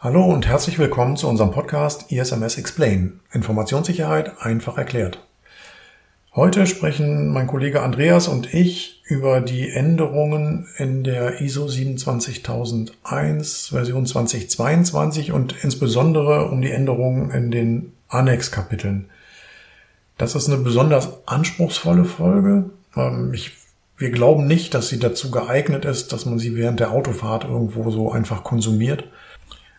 Hallo und herzlich willkommen zu unserem Podcast ISMS Explain. Informationssicherheit einfach erklärt. Heute sprechen mein Kollege Andreas und ich über die Änderungen in der ISO 27001 Version 2022 und insbesondere um die Änderungen in den Annex-Kapiteln. Das ist eine besonders anspruchsvolle Folge. Ähm, ich, wir glauben nicht, dass sie dazu geeignet ist, dass man sie während der Autofahrt irgendwo so einfach konsumiert.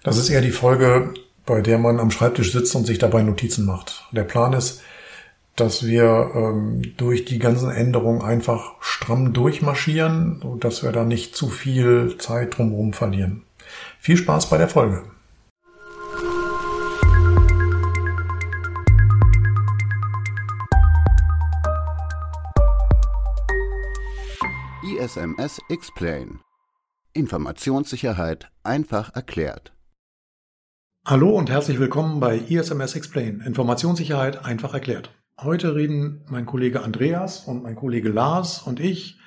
Das ist eher die Folge, bei der man am Schreibtisch sitzt und sich dabei Notizen macht. Der Plan ist, dass wir ähm, durch die ganzen Änderungen einfach stramm durchmarschieren, sodass wir da nicht zu viel Zeit drumherum verlieren. Viel Spaß bei der Folge. ISMS Explain. Informationssicherheit einfach erklärt. Hallo und herzlich willkommen bei ISMS Explain. Informationssicherheit einfach erklärt. Heute reden mein Kollege Andreas und mein Kollege Lars und ich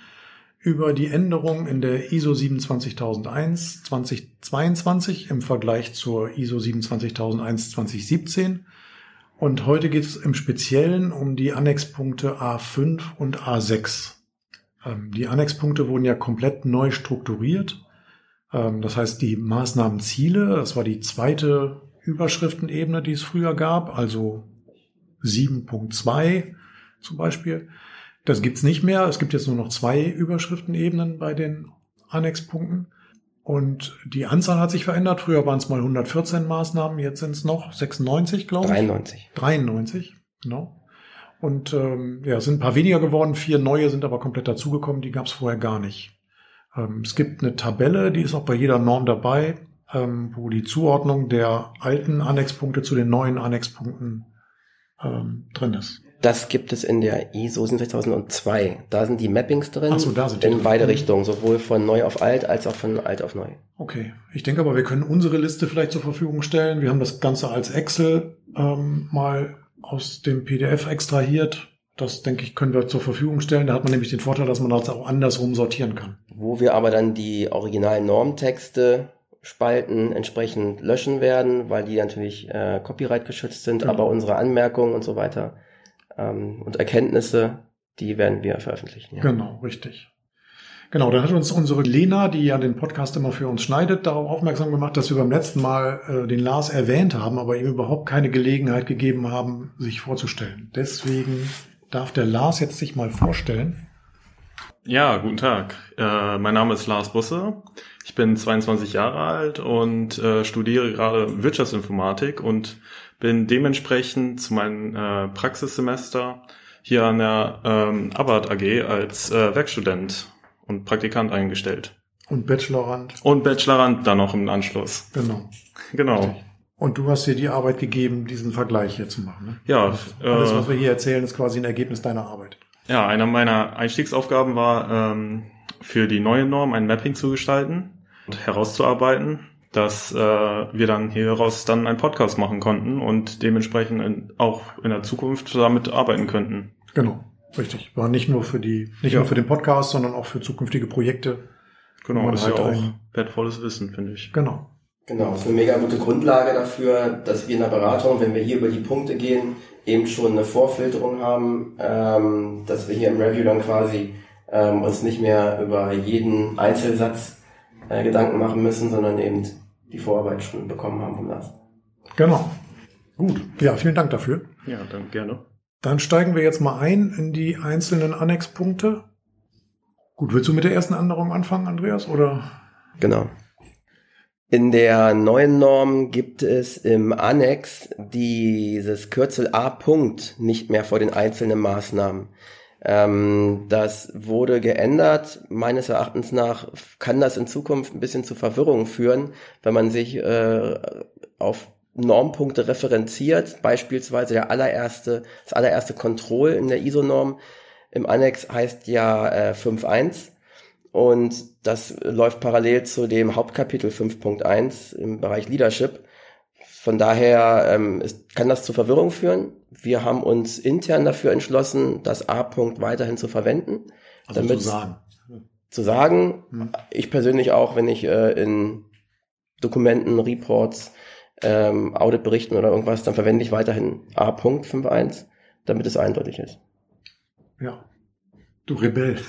über die Änderung in der ISO 27001 2022 im Vergleich zur ISO 27001 2017. Und heute geht es im Speziellen um die Annexpunkte A5 und A6. Ähm, die Annexpunkte wurden ja komplett neu strukturiert. Ähm, das heißt, die Maßnahmenziele, das war die zweite Überschriftenebene, die es früher gab, also 7.2 zum Beispiel. Das gibt's nicht mehr. Es gibt jetzt nur noch zwei Überschriftenebenen bei den Annexpunkten. Und die Anzahl hat sich verändert. Früher waren es mal 114 Maßnahmen, jetzt sind es noch 96, glaube ich. 93. 93, genau. Und ähm, ja, es sind ein paar weniger geworden. Vier neue sind aber komplett dazugekommen. Die gab es vorher gar nicht. Ähm, es gibt eine Tabelle, die ist auch bei jeder Norm dabei, ähm, wo die Zuordnung der alten Annexpunkte zu den neuen Annexpunkten ähm, drin ist. Das gibt es in der ISO 2002. Da sind die Mappings drin. Ach so, da sind die In drin. beide Mhm. Richtungen, sowohl von neu auf alt als auch von alt auf neu. Okay, ich denke aber, wir können unsere Liste vielleicht zur Verfügung stellen. Wir haben das Ganze als Excel ähm, mal aus dem PDF extrahiert. Das, denke ich, können wir zur Verfügung stellen. Da hat man nämlich den Vorteil, dass man das auch andersrum sortieren kann. Wo wir aber dann die originalen Normtexte Spalten entsprechend löschen werden, weil die natürlich äh, Copyright geschützt sind, Genau. aber unsere Anmerkungen und so weiter ähm, und Erkenntnisse, die werden wir veröffentlichen. Ja. Genau, richtig. Genau, dann hat uns unsere Lena, die ja den Podcast immer für uns schneidet, darauf aufmerksam gemacht, dass wir beim letzten Mal äh, den Lars erwähnt haben, aber ihm überhaupt keine Gelegenheit gegeben haben, sich vorzustellen. Deswegen darf der Lars jetzt sich mal vorstellen. Ja, guten Tag. Äh, mein Name ist Lars Busse. Ich bin 22 Jahre alt und äh, studiere gerade Wirtschaftsinformatik und bin dementsprechend zu meinem äh, Praxissemester hier an der ähm, Abbott AG als äh, Werkstudent und Praktikant eingestellt. Und Bachelorand. Und Bachelorand dann noch im Anschluss. Genau. Genau. Richtig. Und du hast dir die Arbeit gegeben, diesen Vergleich hier zu machen. Ne? Ja, Alles, äh, was wir hier erzählen, ist quasi ein Ergebnis deiner Arbeit. Ja, einer meiner Einstiegsaufgaben war, ähm, für die neue Norm ein Mapping zu gestalten und herauszuarbeiten, dass äh, wir dann hieraus dann einen Podcast machen konnten und dementsprechend in, auch in der Zukunft damit arbeiten könnten. Genau. Richtig. War nicht nur für die, nicht Ja. nur für den Podcast, sondern auch für zukünftige Projekte. Genau, das ist halt ja auch ein- wertvolles Wissen, finde ich. Genau. Genau, das ist eine mega gute Grundlage dafür, dass wir in der Beratung, wenn wir hier über die Punkte gehen, eben schon eine Vorfilterung haben, ähm, dass wir hier im Review dann quasi ähm, uns nicht mehr über jeden Einzelsatz äh, Gedanken machen müssen, sondern eben die Vorarbeit schon bekommen haben vom Lars. Genau. Gut. Ja, vielen Dank dafür. Ja, dann gerne. Dann steigen wir jetzt mal ein in die einzelnen Annexpunkte. Gut, willst du mit der ersten Änderung anfangen, Andreas? Oder? Genau. In der neuen Norm gibt es im Annex dieses Kürzel A. Punkt nicht mehr vor den einzelnen Maßnahmen. Ähm, das wurde geändert. Meines Erachtens nach kann das in Zukunft ein bisschen zu Verwirrung führen, wenn man sich äh, auf Normpunkte referenziert. Beispielsweise der allererste, das allererste Control in der ISO-Norm im Annex heißt ja äh, 5.1 und das läuft parallel zu dem Hauptkapitel 5.1 im Bereich Leadership. Von daher ähm, ist, kann das zu Verwirrung führen. Wir haben uns intern dafür entschlossen, das A-Punkt weiterhin zu verwenden. Also Damit- zu sagen. Zu sagen, Hm. ich persönlich auch, wenn ich äh, in Dokumenten, Reports, ähm, Auditberichten oder irgendwas, dann verwende ich weiterhin A.51, damit es eindeutig ist. Ja. Du Rebell.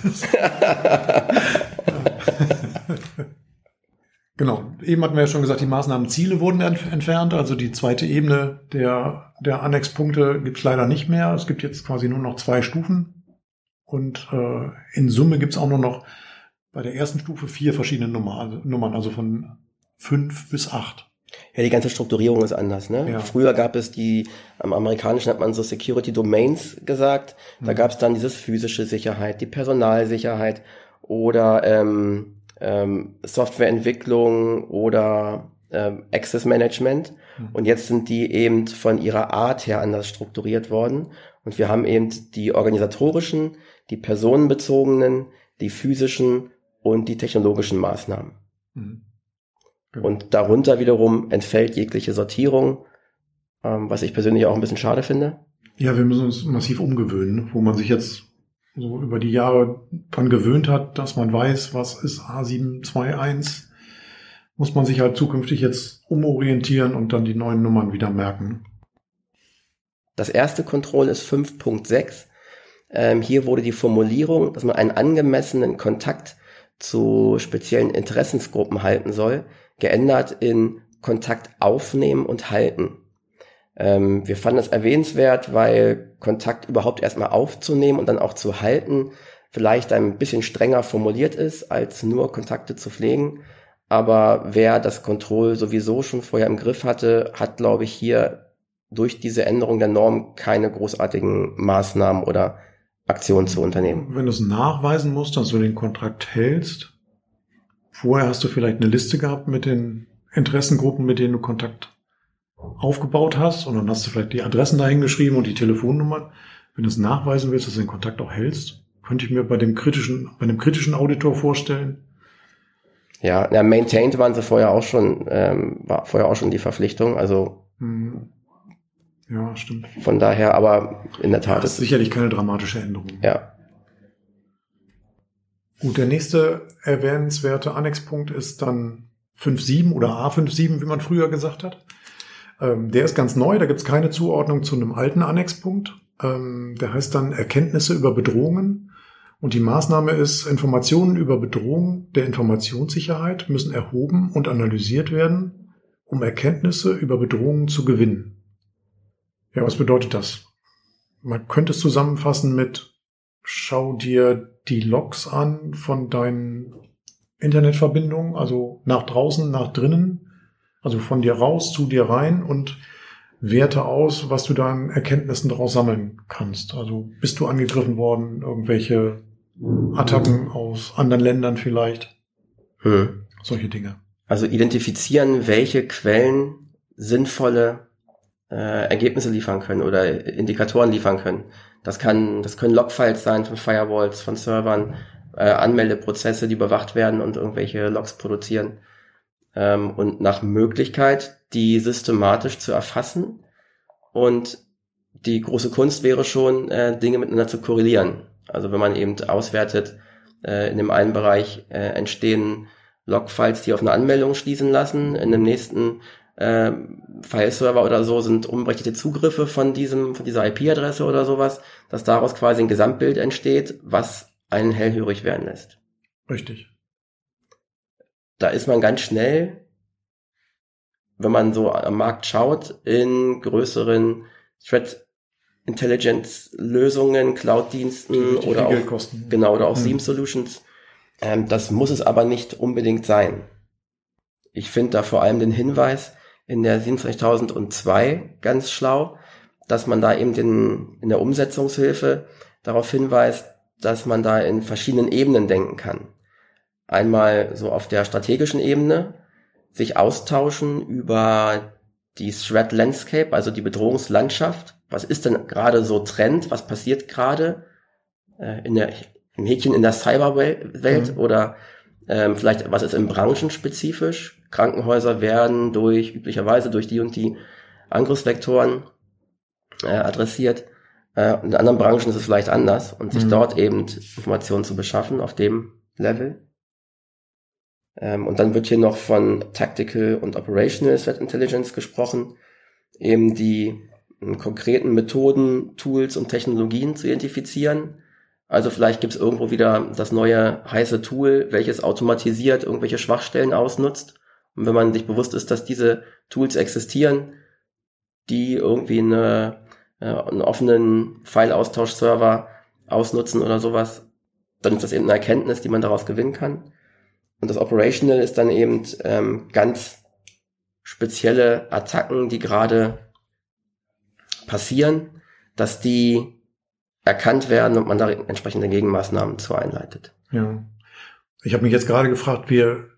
genau. Eben hatten wir ja schon gesagt, die Maßnahmenziele wurden ent entfernt. Also die zweite Ebene der, der Annexpunkte gibt es leider nicht mehr. Es gibt jetzt quasi nur noch zwei Stufen. Und äh, in Summe gibt es auch nur noch bei der ersten Stufe vier verschiedene Nummer, also Nummern, also von fünf bis acht. Ja, die ganze Strukturierung ist anders. Ne? Ja. Früher gab es die, am amerikanischen hat man so Security Domains gesagt. Da mhm. gab es dann dieses physische Sicherheit, die Personalsicherheit oder ähm, ähm, Softwareentwicklung oder ähm, Access Management. Mhm. Und jetzt sind die eben von ihrer Art her anders strukturiert worden. Und wir haben eben die organisatorischen, die personenbezogenen, die physischen und die technologischen Maßnahmen. Mhm. Genau. Und darunter wiederum entfällt jegliche Sortierung, ähm, was ich persönlich auch ein bisschen schade finde. Ja, wir müssen uns massiv umgewöhnen, wo man sich jetzt so über die Jahre dran gewöhnt hat, dass man weiß, was ist A721, muss man sich halt zukünftig jetzt umorientieren und dann die neuen Nummern wieder merken. Das erste Control ist 5.6. Ähm, hier wurde die Formulierung, dass man einen angemessenen Kontakt zu speziellen Interessensgruppen halten soll, geändert in Kontakt aufnehmen und halten. Ähm, wir fanden es erwähnenswert, weil Kontakt überhaupt erstmal aufzunehmen und dann auch zu halten vielleicht ein bisschen strenger formuliert ist, als nur Kontakte zu pflegen. Aber wer das Control sowieso schon vorher im Griff hatte, hat, glaube ich, hier durch diese Änderung der Norm keine großartigen Maßnahmen oder Aktionen zu unternehmen. Wenn du es nachweisen musst, dass du den Kontrakt hältst, Vorher hast du vielleicht eine Liste gehabt mit den Interessengruppen, mit denen du Kontakt aufgebaut hast und dann hast du vielleicht die Adressen dahingeschrieben und die Telefonnummern. Wenn du es nachweisen willst, dass du den Kontakt auch hältst, könnte ich mir bei dem kritischen, bei einem kritischen Auditor vorstellen. Ja, ja, maintained waren sie vorher auch schon, ähm, war vorher auch schon die Verpflichtung, also. Mhm. Ja, stimmt. Von daher, aber in der Tat. Das ist sicherlich keine dramatische Änderung. Ja. Gut, der nächste erwähnenswerte Annexpunkt ist dann 5.7 oder A5.7, wie man früher gesagt hat. Ähm, der ist ganz neu, da gibt es keine Zuordnung zu einem alten Annexpunkt. Ähm, der heißt dann Erkenntnisse über Bedrohungen. Und die Maßnahme ist, Informationen über Bedrohungen der Informationssicherheit müssen erhoben und analysiert werden, um Erkenntnisse über Bedrohungen zu gewinnen. Ja, was bedeutet das? Man könnte es zusammenfassen mit schau dir die Logs an von deinen Internetverbindungen, also nach draußen, nach drinnen, also von dir raus zu dir rein und werte aus, was du da an Erkenntnissen daraus sammeln kannst. Also bist du angegriffen worden, irgendwelche Attacken aus anderen Ländern vielleicht, hm. solche Dinge. Also identifizieren, welche Quellen sinnvolle äh, Ergebnisse liefern können oder Indikatoren liefern können. Das kann, das können Logfiles sein von Firewalls, von Servern, äh, Anmeldeprozesse, die überwacht werden und irgendwelche Logs produzieren. Ähm, und nach Möglichkeit, die systematisch zu erfassen. Und die große Kunst wäre schon, äh, Dinge miteinander zu korrelieren. Also wenn man eben auswertet, äh, in dem einen Bereich äh, entstehen Logfiles, die auf eine Anmeldung schließen lassen, in dem nächsten äh, File-Server oder so sind unberechtigte Zugriffe von diesem, von dieser IP-Adresse oder sowas, dass daraus quasi ein Gesamtbild entsteht, was einen hellhörig werden lässt. Richtig. Da ist man ganz schnell, wenn man so am Markt schaut, in größeren Threat Intelligence Lösungen, Cloud-Diensten oder auch, kosten. genau, oder auch hm. Seam Solutions. Ähm, das muss es aber nicht unbedingt sein. Ich finde da vor allem den Hinweis, in der 27002 ganz schlau, dass man da eben den, in der Umsetzungshilfe darauf hinweist, dass man da in verschiedenen Ebenen denken kann. Einmal so auf der strategischen Ebene, sich austauschen über die Threat Landscape, also die Bedrohungslandschaft. Was ist denn gerade so Trend? Was passiert gerade äh, in der, im Häkchen in der Cyberwelt mhm. oder ähm, vielleicht was ist im branchenspezifisch? Krankenhäuser werden durch üblicherweise durch die und die Angriffsvektoren äh, adressiert. Äh, in anderen Branchen ist es vielleicht anders und sich mhm. dort eben Informationen zu beschaffen auf dem Level. Ähm, und dann wird hier noch von Tactical und Operational Threat Intelligence gesprochen, eben die ähm, konkreten Methoden, Tools und Technologien zu identifizieren. Also vielleicht gibt es irgendwo wieder das neue heiße Tool, welches automatisiert irgendwelche Schwachstellen ausnutzt. Und wenn man sich bewusst ist, dass diese Tools existieren, die irgendwie eine, äh, einen offenen File-Austausch-Server ausnutzen oder sowas, dann ist das eben eine Erkenntnis, die man daraus gewinnen kann. Und das Operational ist dann eben ähm, ganz spezielle Attacken, die gerade passieren, dass die erkannt werden und man da entsprechende Gegenmaßnahmen zu einleitet. Ja. Ich habe mich jetzt gerade gefragt, wir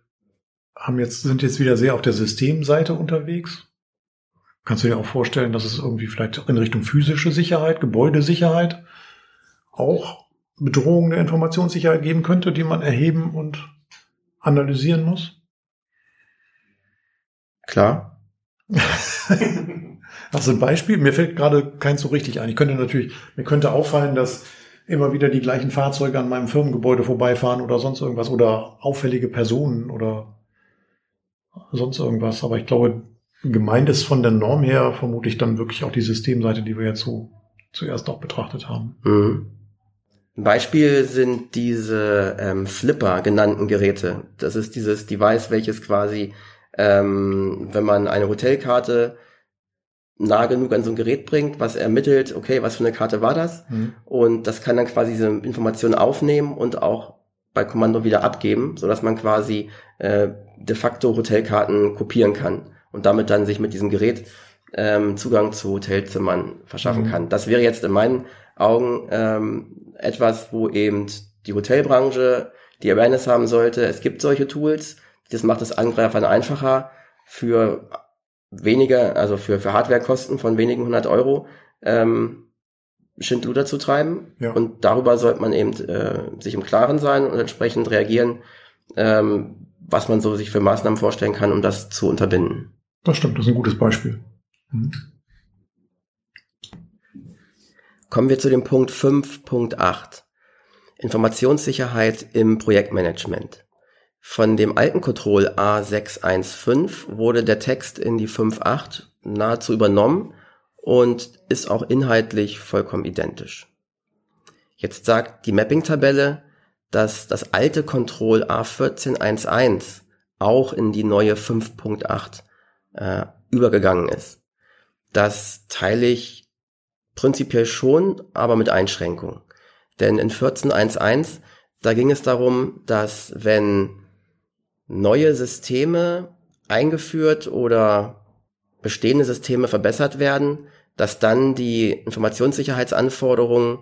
haben jetzt, sind jetzt wieder sehr auf der Systemseite unterwegs. Kannst du dir auch vorstellen, dass es irgendwie vielleicht in Richtung physische Sicherheit, Gebäudesicherheit auch Bedrohungen der Informationssicherheit geben könnte, die man erheben und analysieren muss? Klar. Hast du ein Beispiel? Mir fällt gerade keins so richtig ein. Ich könnte natürlich, mir könnte auffallen, dass immer wieder die gleichen Fahrzeuge an meinem Firmengebäude vorbeifahren oder sonst irgendwas oder auffällige Personen oder sonst irgendwas. Aber ich glaube, gemeint ist von der Norm her vermutlich dann wirklich auch die Systemseite, die wir jetzt so zuerst auch betrachtet haben. Mhm. Ein Beispiel sind diese ähm, Flipper genannten Geräte. Das ist dieses Device, welches quasi, ähm, wenn man eine Hotelkarte nah genug an so ein Gerät bringt, was ermittelt, okay, was für eine Karte war das? Mhm. Und das kann dann quasi diese Informationen aufnehmen und auch bei Kommando wieder abgeben, so dass man quasi äh, de facto Hotelkarten kopieren kann und damit dann sich mit diesem Gerät ähm, Zugang zu Hotelzimmern verschaffen mhm. kann. Das wäre jetzt in meinen Augen ähm, etwas, wo eben die Hotelbranche die Awareness haben sollte. Es gibt solche Tools. Das macht es Angreifern einfacher für weniger, also für, für Hardwarekosten von wenigen hundert Euro ähm, Schindluder zu treiben. Ja. Und darüber sollte man eben äh, sich im Klaren sein und entsprechend reagieren, ähm, was man so sich für Maßnahmen vorstellen kann, um das zu unterbinden. Das stimmt, das ist ein gutes Beispiel. Mhm. Kommen wir zu dem Punkt 5.8. Informationssicherheit im Projektmanagement. Von dem alten Control A615 wurde der Text in die 5.8 nahezu übernommen und ist auch inhaltlich vollkommen identisch. Jetzt sagt die Mapping-Tabelle, dass das alte Control A1411 auch in die neue 5.8 äh, übergegangen ist. Das teile ich prinzipiell schon, aber mit Einschränkungen. Denn in 14.1.1, da ging es darum, dass wenn neue Systeme eingeführt oder bestehende Systeme verbessert werden, dass dann die Informationssicherheitsanforderungen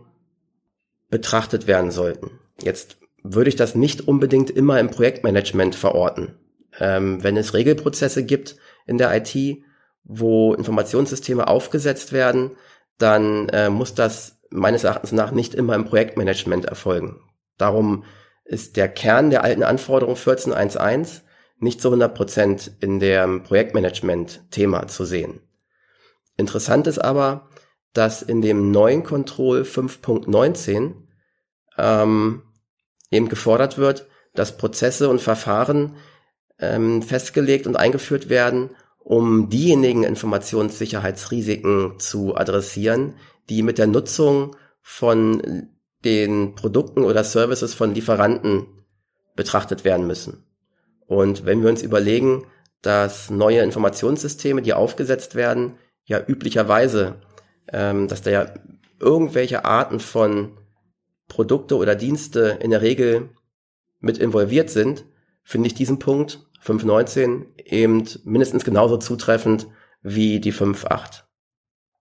betrachtet werden sollten. Jetzt würde ich das nicht unbedingt immer im Projektmanagement verorten. Ähm, wenn es Regelprozesse gibt in der IT, wo Informationssysteme aufgesetzt werden, dann äh, muss das meines Erachtens nach nicht immer im Projektmanagement erfolgen. Darum ist der Kern der alten Anforderung 14.1.1 nicht zu 100 Prozent in dem Projektmanagement-Thema zu sehen. Interessant ist aber, dass in dem neuen Control 5.19 ähm, eben gefordert wird, dass Prozesse und Verfahren ähm, festgelegt und eingeführt werden, um diejenigen Informationssicherheitsrisiken zu adressieren, die mit der Nutzung von den Produkten oder Services von Lieferanten betrachtet werden müssen. Und wenn wir uns überlegen, dass neue Informationssysteme, die aufgesetzt werden, ja üblicherweise, ähm, dass da ja irgendwelche Arten von Produkte oder Dienste in der Regel mit involviert sind, finde ich diesen Punkt 5.19 eben mindestens genauso zutreffend wie die 5.8.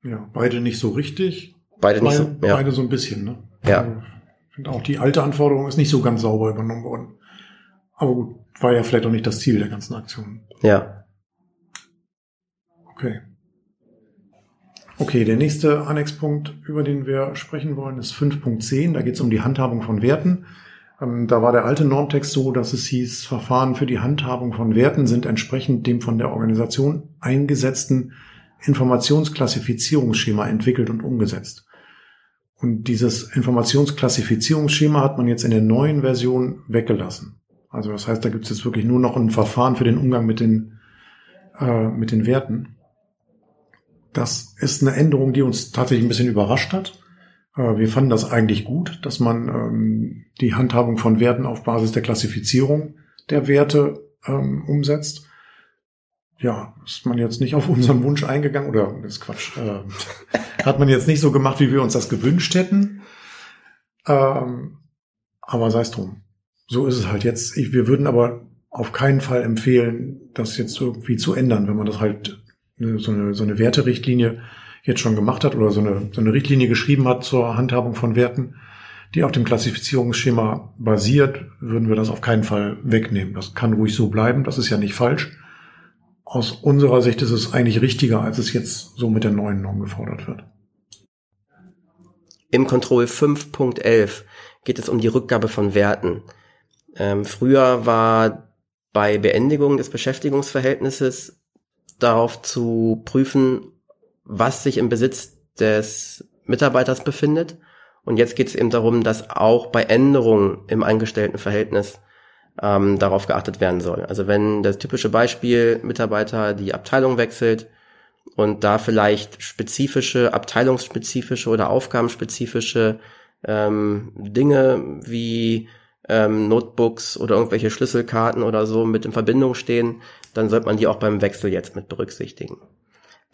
Ja, beide nicht so richtig. Beide nicht so, ja. Beide so ein bisschen, ne? Ja. Also, ich finde auch die alte Anforderung ist nicht so ganz sauber übernommen worden. Aber gut, war ja vielleicht auch nicht das Ziel der ganzen Aktion. Ja. Okay. Okay, der nächste Annexpunkt, über den wir sprechen wollen, ist 5.10. Da geht es um die Handhabung von Werten. Ähm, da war der alte Normtext so, dass es hieß, Verfahren für die Handhabung von Werten sind entsprechend dem von der Organisation eingesetzten Informationsklassifizierungsschema entwickelt und umgesetzt. Und dieses Informationsklassifizierungsschema hat man jetzt in der neuen Version weggelassen. Also das heißt, da gibt es jetzt wirklich nur noch ein Verfahren für den Umgang mit den, äh, mit den Werten. Das ist eine Änderung, die uns tatsächlich ein bisschen überrascht hat. Äh, wir fanden das eigentlich gut, dass man ähm, die Handhabung von Werten auf Basis der Klassifizierung der Werte ähm, umsetzt. Ja, ist man jetzt nicht auf unseren Wunsch eingegangen oder ist Quatsch. Äh, hat man jetzt nicht so gemacht, wie wir uns das gewünscht hätten. Ähm, aber sei es drum. So ist es halt jetzt. Wir würden aber auf keinen Fall empfehlen, das jetzt irgendwie zu ändern, wenn man das halt so eine, so eine Werterichtlinie jetzt schon gemacht hat oder so eine, so eine Richtlinie geschrieben hat zur Handhabung von Werten, die auf dem Klassifizierungsschema basiert, würden wir das auf keinen Fall wegnehmen. Das kann ruhig so bleiben, das ist ja nicht falsch. Aus unserer Sicht ist es eigentlich richtiger, als es jetzt so mit der neuen Norm gefordert wird. Im Control 5.11 geht es um die Rückgabe von Werten. Ähm, früher war bei Beendigung des Beschäftigungsverhältnisses darauf zu prüfen, was sich im Besitz des Mitarbeiters befindet. Und jetzt geht es eben darum, dass auch bei Änderungen im Angestelltenverhältnis ähm, darauf geachtet werden soll. Also wenn das typische Beispiel Mitarbeiter die Abteilung wechselt und da vielleicht spezifische, abteilungsspezifische oder aufgabenspezifische ähm, Dinge wie ähm, Notebooks oder irgendwelche Schlüsselkarten oder so mit in Verbindung stehen, dann sollte man die auch beim Wechsel jetzt mit berücksichtigen.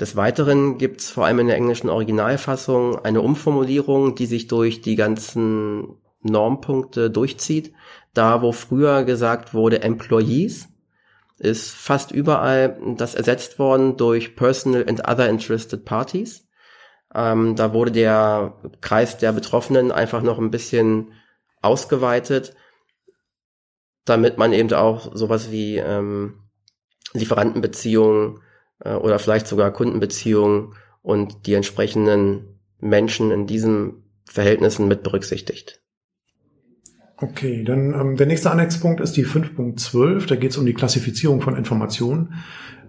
Des Weiteren gibt es vor allem in der englischen Originalfassung eine Umformulierung, die sich durch die ganzen Normpunkte durchzieht. Da, wo früher gesagt wurde Employees, ist fast überall das ersetzt worden durch Personal and Other Interested Parties. Ähm, da wurde der Kreis der Betroffenen einfach noch ein bisschen ausgeweitet, damit man eben auch sowas wie ähm, Lieferantenbeziehungen äh, oder vielleicht sogar Kundenbeziehungen und die entsprechenden Menschen in diesen Verhältnissen mit berücksichtigt. Okay, dann ähm, der nächste Annexpunkt ist die 5.12. Da geht es um die Klassifizierung von Informationen.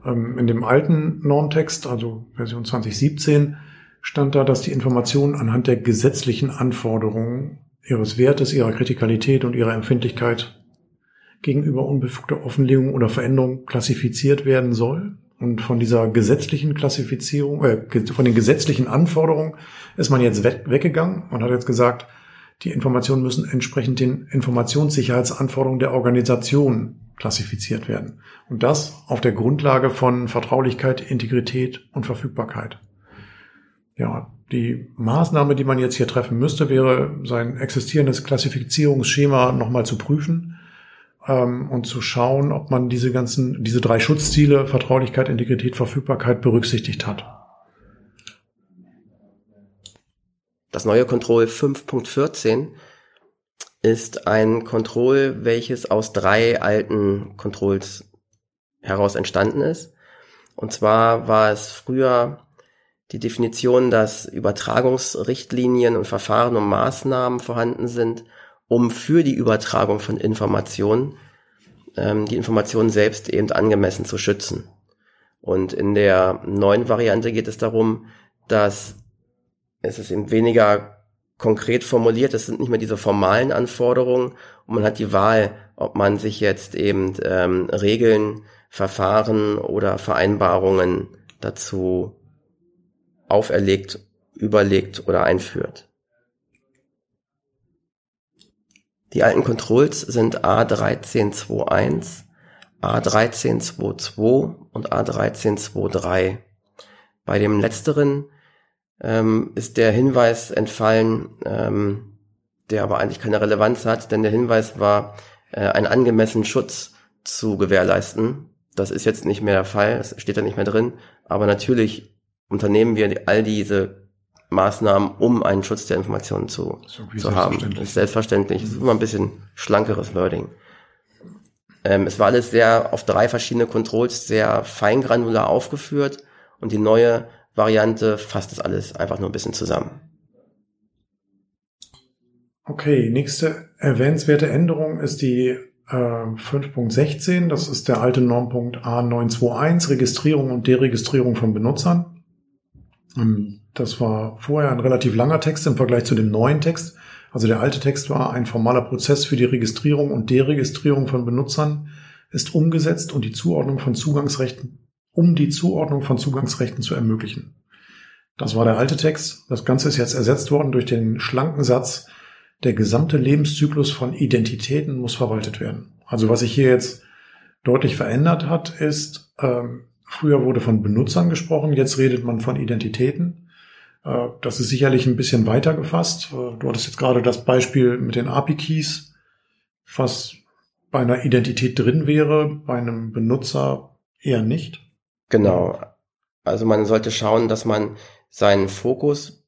Ähm, in dem alten Normtext, also Version 2017, stand da, dass die Informationen anhand der gesetzlichen Anforderungen ihres Wertes, ihrer Kritikalität und ihrer Empfindlichkeit gegenüber unbefugter Offenlegung oder Veränderung klassifiziert werden soll. Und von dieser gesetzlichen Klassifizierung, äh, von den gesetzlichen Anforderungen ist man jetzt weggegangen und hat jetzt gesagt, die Informationen müssen entsprechend den Informationssicherheitsanforderungen der Organisation klassifiziert werden. Und das auf der Grundlage von Vertraulichkeit, Integrität und Verfügbarkeit. Ja, die Maßnahme, die man jetzt hier treffen müsste, wäre, sein existierendes Klassifizierungsschema nochmal zu prüfen ähm, und zu schauen, ob man diese ganzen, diese drei Schutzziele, Vertraulichkeit, Integrität, Verfügbarkeit berücksichtigt hat. Das neue Control 5.14 ist ein Control, welches aus drei alten Controls heraus entstanden ist. Und zwar war es früher die Definition, dass Übertragungsrichtlinien und Verfahren und Maßnahmen vorhanden sind, um für die Übertragung von Informationen ähm, die Informationen selbst eben angemessen zu schützen. Und in der neuen Variante geht es darum, dass es ist eben weniger konkret formuliert, es sind nicht mehr diese formalen Anforderungen und man hat die Wahl, ob man sich jetzt eben ähm, Regeln, Verfahren oder Vereinbarungen dazu auferlegt, überlegt oder einführt. Die alten Controls sind A1321, A1322 und A1323. Bei dem letzteren ähm, ist der Hinweis entfallen, ähm, der aber eigentlich keine Relevanz hat, denn der Hinweis war, äh, einen angemessenen Schutz zu gewährleisten. Das ist jetzt nicht mehr der Fall, das steht da nicht mehr drin, aber natürlich unternehmen wir all diese Maßnahmen, um einen Schutz der Informationen zu, zu haben. Ist selbstverständlich. Das ist immer ein bisschen schlankeres Wording. Ähm, es war alles sehr auf drei verschiedene Controls sehr feingranular aufgeführt und die neue Variante fasst das alles einfach nur ein bisschen zusammen. Okay, nächste erwähnenswerte Änderung ist die äh, 5.16. Das ist der alte Normpunkt A921, Registrierung und Deregistrierung von Benutzern. Ähm, das war vorher ein relativ langer Text im Vergleich zu dem neuen Text, Also der alte Text war ein formaler Prozess für die Registrierung und Deregistrierung von Benutzern ist umgesetzt und die Zuordnung von Zugangsrechten, um die Zuordnung von Zugangsrechten zu ermöglichen. Das war der alte Text. Das Ganze ist jetzt ersetzt worden durch den schlanken Satz, der gesamte Lebenszyklus von Identitäten muss verwaltet werden. Also was sich hier jetzt deutlich verändert hat, ist, ähm, früher wurde von Benutzern gesprochen, jetzt redet man von Identitäten. Äh, das ist sicherlich ein bisschen weiter gefasst. Äh, du hattest jetzt gerade das Beispiel mit den API-Keys, was bei einer Identität drin wäre, bei einem Benutzer eher nicht. Genau. Also man sollte schauen, dass man seinen Fokus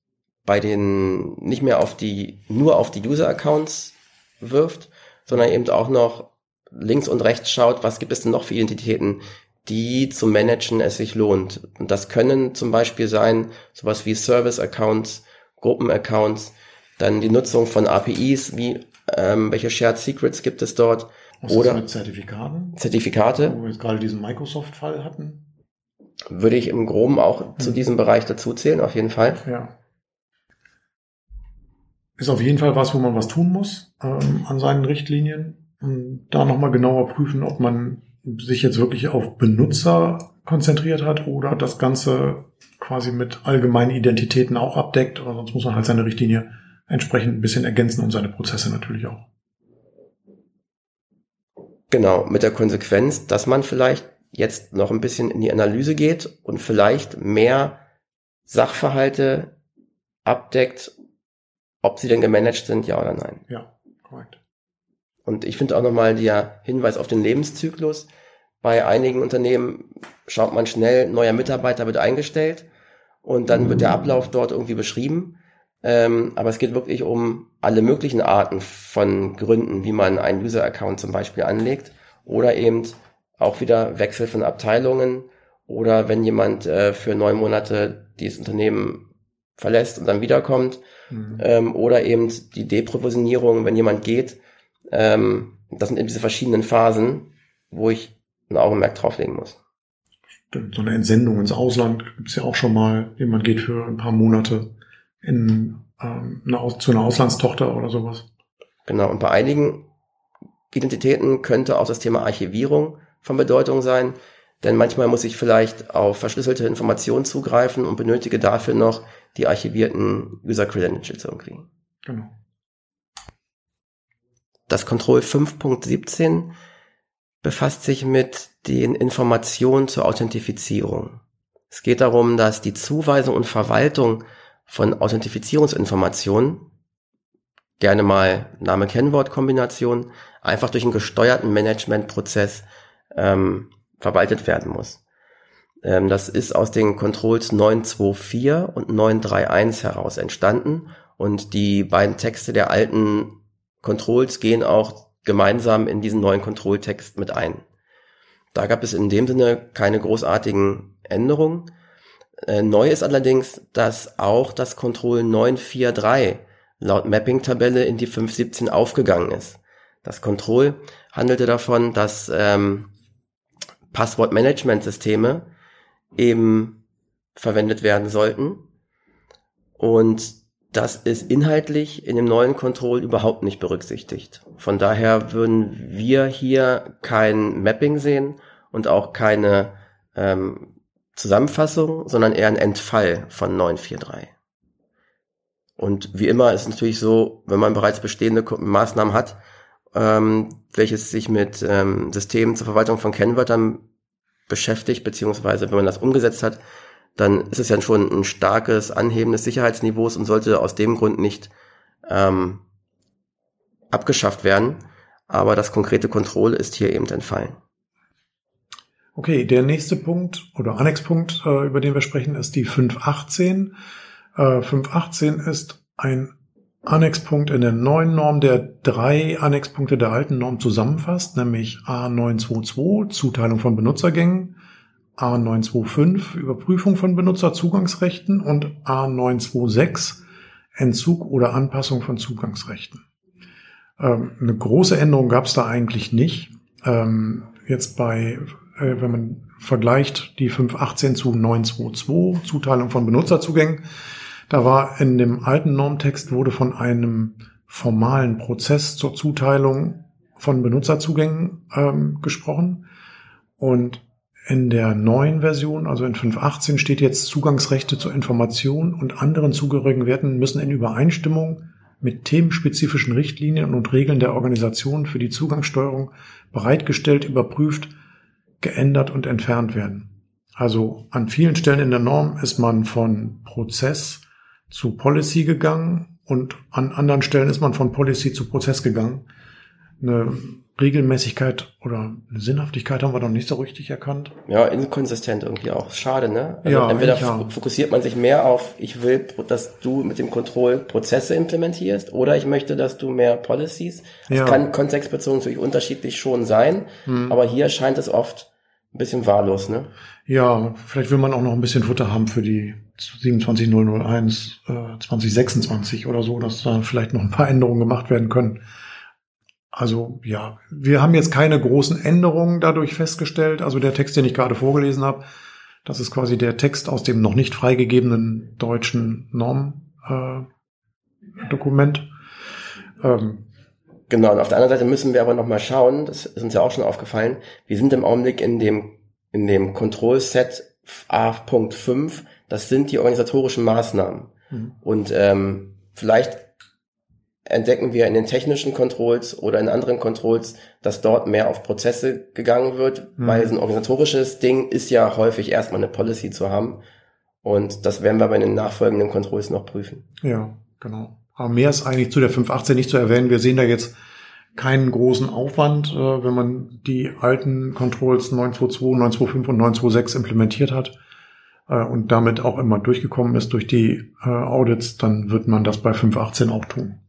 bei den nicht mehr auf die nur auf die User Accounts wirft, sondern eben auch noch links und rechts schaut, was gibt es denn noch für Identitäten, die zu managen es sich lohnt. Und das können zum Beispiel sein sowas wie Service Accounts, Gruppen Accounts, dann die Nutzung von APIs, wie ähm, welche Shared Secrets gibt es dort Was oder mit Zertifikaten, Zertifikate. wo wir jetzt gerade diesen Microsoft-Fall hatten. Würde ich im Groben auch zu Hm. diesem Bereich dazu zählen, auf jeden Fall. Ja. Ist auf jeden Fall was, wo man was tun muss ähm, an seinen Richtlinien. Und da nochmal genauer prüfen, ob man sich jetzt wirklich auf Benutzer konzentriert hat oder das Ganze quasi mit allgemeinen Identitäten auch abdeckt. Oder sonst muss man halt seine Richtlinie entsprechend ein bisschen ergänzen und seine Prozesse natürlich auch. Genau, mit der Konsequenz, dass man vielleicht jetzt noch ein bisschen in die Analyse geht und vielleicht mehr Sachverhalte abdeckt, ob sie denn gemanagt sind, ja oder nein. Ja, korrekt. Und ich finde auch nochmal der Hinweis auf den Lebenszyklus. Bei einigen Unternehmen schaut man schnell, neuer Mitarbeiter wird eingestellt und dann wird der Ablauf dort irgendwie beschrieben. Ähm, aber es geht wirklich um alle möglichen Arten von Gründen, wie man einen User-Account zum Beispiel anlegt oder eben auch wieder Wechsel von Abteilungen oder wenn jemand äh, für neun Monate dieses Unternehmen verlässt und dann wiederkommt Mhm. ähm, oder eben die Deprovisionierung, wenn jemand geht. Ähm, das sind eben diese verschiedenen Phasen, wo ich ein Augenmerk drauflegen muss. So eine Entsendung ins Ausland gibt's ja auch schon mal. Jemand geht für ein paar Monate in, ähm, eine, zu einer Auslandstochter oder sowas. Genau. Und bei einigen Identitäten könnte auch das Thema Archivierung von Bedeutung sein, denn manchmal muss ich vielleicht auf verschlüsselte Informationen zugreifen und benötige dafür noch die archivierten User Credentials irgendwie. Genau. Das Control 5.17 befasst sich mit den Informationen zur Authentifizierung. Es geht darum, dass die Zuweisung und Verwaltung von Authentifizierungsinformationen, gerne mal Name-Kennwort-Kombination, einfach durch einen gesteuerten Managementprozess ähm, verwaltet werden muss. Ähm, das ist aus den Controls 924 und 931 heraus entstanden und die beiden Texte der alten Controls gehen auch gemeinsam in diesen neuen Control-Text mit ein. Da gab es in dem Sinne keine großartigen Änderungen. Äh, neu ist allerdings, dass auch das Control 943 laut Mapping-Tabelle in die 517 aufgegangen ist. Das Control handelte davon, dass ähm, Passwortmanagementsysteme eben verwendet werden sollten. Und das ist inhaltlich in dem neuen Control überhaupt nicht berücksichtigt. Von daher würden wir hier kein Mapping sehen und auch keine ähm, Zusammenfassung, sondern eher ein Entfall von 943. Und wie immer ist es natürlich so, wenn man bereits bestehende Maßnahmen hat, ähm, welches sich mit ähm, Systemen zur Verwaltung von Kennwörtern beschäftigt, beziehungsweise wenn man das umgesetzt hat, dann ist es ja schon ein starkes Anheben des Sicherheitsniveaus und sollte aus dem Grund nicht ähm, abgeschafft werden. Aber das konkrete Control ist hier eben entfallen. Okay, der nächste Punkt oder Annexpunkt, äh, über den wir sprechen, ist die 518. Äh, 518 ist ein Annexpunkt in der neuen Norm, der drei Annexpunkte der alten Norm zusammenfasst, nämlich A922, Zuteilung von Benutzergängen, A925, Überprüfung von Benutzerzugangsrechten und A926, Entzug oder Anpassung von Zugangsrechten. Ähm, eine große Änderung gab es da eigentlich nicht. Ähm, jetzt bei, äh, wenn man vergleicht die 518 zu 922, Zuteilung von Benutzerzugängen, da war in dem alten Normtext wurde von einem formalen Prozess zur Zuteilung von Benutzerzugängen ähm, gesprochen. Und in der neuen Version, also in 5.18, steht jetzt Zugangsrechte zur Information und anderen zugehörigen Werten müssen in Übereinstimmung mit themenspezifischen Richtlinien und Regeln der Organisation für die Zugangssteuerung bereitgestellt, überprüft, geändert und entfernt werden. Also an vielen Stellen in der Norm ist man von Prozess zu Policy gegangen und an anderen Stellen ist man von Policy zu Prozess gegangen. Eine Regelmäßigkeit oder eine Sinnhaftigkeit haben wir noch nicht so richtig erkannt. Ja, inkonsistent irgendwie auch. Schade, ne? Also ja, entweder ja. fokussiert man sich mehr auf, ich will, dass du mit dem Control Prozesse implementierst oder ich möchte, dass du mehr Policies. Das ja. kann kontextbezogen natürlich unterschiedlich schon sein, hm. aber hier scheint es oft ein bisschen wahllos, ne? Ja, vielleicht will man auch noch ein bisschen Futter haben für die 27001 äh, 2026 oder so, dass da vielleicht noch ein paar Änderungen gemacht werden können. Also ja, wir haben jetzt keine großen Änderungen dadurch festgestellt. Also der Text, den ich gerade vorgelesen habe, das ist quasi der Text aus dem noch nicht freigegebenen deutschen Normdokument. Äh, ähm, genau, und auf der anderen Seite müssen wir aber nochmal schauen, das ist uns ja auch schon aufgefallen, wir sind im Augenblick in dem, in dem Control Set A.5, das sind die organisatorischen Maßnahmen. Mhm. Und ähm, vielleicht entdecken wir in den technischen Controls oder in anderen Controls, dass dort mehr auf Prozesse gegangen wird, mhm. weil so ein organisatorisches Ding ist ja häufig erstmal eine Policy zu haben. Und das werden wir bei den nachfolgenden Controls noch prüfen. Ja, genau. Aber mehr ist eigentlich zu der 518 nicht zu erwähnen. Wir sehen da jetzt keinen großen Aufwand, äh, wenn man die alten Controls 922, 925 und 926 implementiert hat äh, und damit auch immer durchgekommen ist durch die äh, Audits, dann wird man das bei 518 auch tun.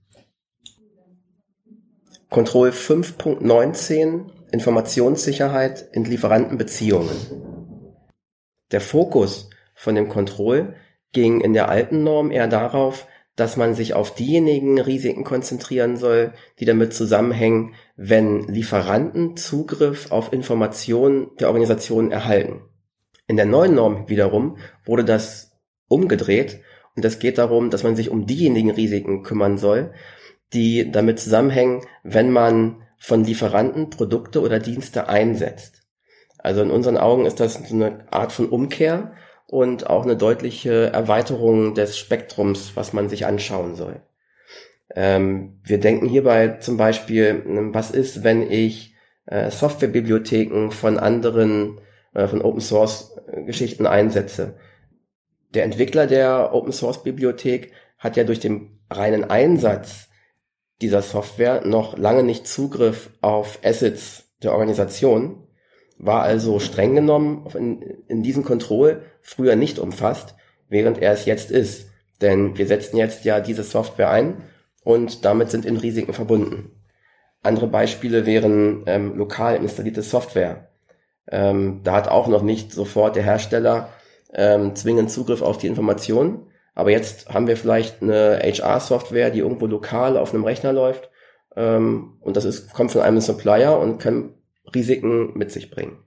Control 5.19 Informationssicherheit in Lieferantenbeziehungen. Der Fokus von dem Control ging in der alten Norm eher darauf, dass man sich auf diejenigen Risiken konzentrieren soll, die damit zusammenhängen, wenn Lieferanten Zugriff auf Informationen der Organisation erhalten. In der neuen Norm wiederum wurde das umgedreht und es geht darum, dass man sich um diejenigen Risiken kümmern soll, die damit zusammenhängen, wenn man von Lieferanten Produkte oder Dienste einsetzt. Also in unseren Augen ist das eine Art von Umkehr und auch eine deutliche Erweiterung des Spektrums, was man sich anschauen soll. Ähm, wir denken hierbei zum Beispiel, was ist, wenn ich äh, Softwarebibliotheken von anderen, äh, von Open Source äh, Geschichten einsetze? Der Entwickler der Open Source Bibliothek hat ja durch den reinen Einsatz dieser Software noch lange nicht Zugriff auf Assets der Organisation, war also streng genommen in, in diesem Control früher nicht umfasst, während er es jetzt ist. Denn wir setzen jetzt ja diese Software ein und damit sind in Risiken verbunden. Andere Beispiele wären ähm, lokal installierte Software. Ähm, da hat auch noch nicht sofort der Hersteller ähm, zwingend Zugriff auf die Informationen, aber jetzt haben wir vielleicht eine HR-Software, die irgendwo lokal auf einem Rechner läuft. Ähm, und das ist, kommt von einem Supplier und kann Risiken mit sich bringen.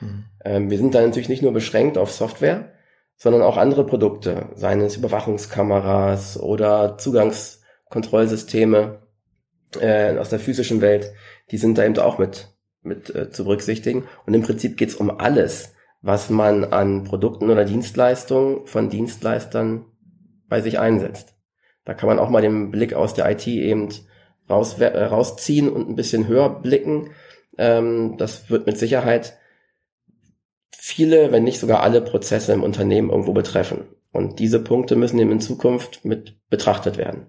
Mhm. Ähm, wir sind da natürlich nicht nur beschränkt auf Software, sondern auch andere Produkte, seien es Überwachungskameras oder Zugangskontrollsysteme äh, aus der physischen Welt, die sind da eben auch mit, mit äh, zu berücksichtigen. Und im Prinzip geht's um alles, was man an Produkten oder Dienstleistungen von Dienstleistern bei sich einsetzt. Da kann man auch mal den Blick aus der IT eben raus, äh, rausziehen und ein bisschen höher blicken. Ähm, das wird mit Sicherheit viele, wenn nicht sogar alle Prozesse im Unternehmen irgendwo betreffen. Und diese Punkte müssen eben in Zukunft mit betrachtet werden.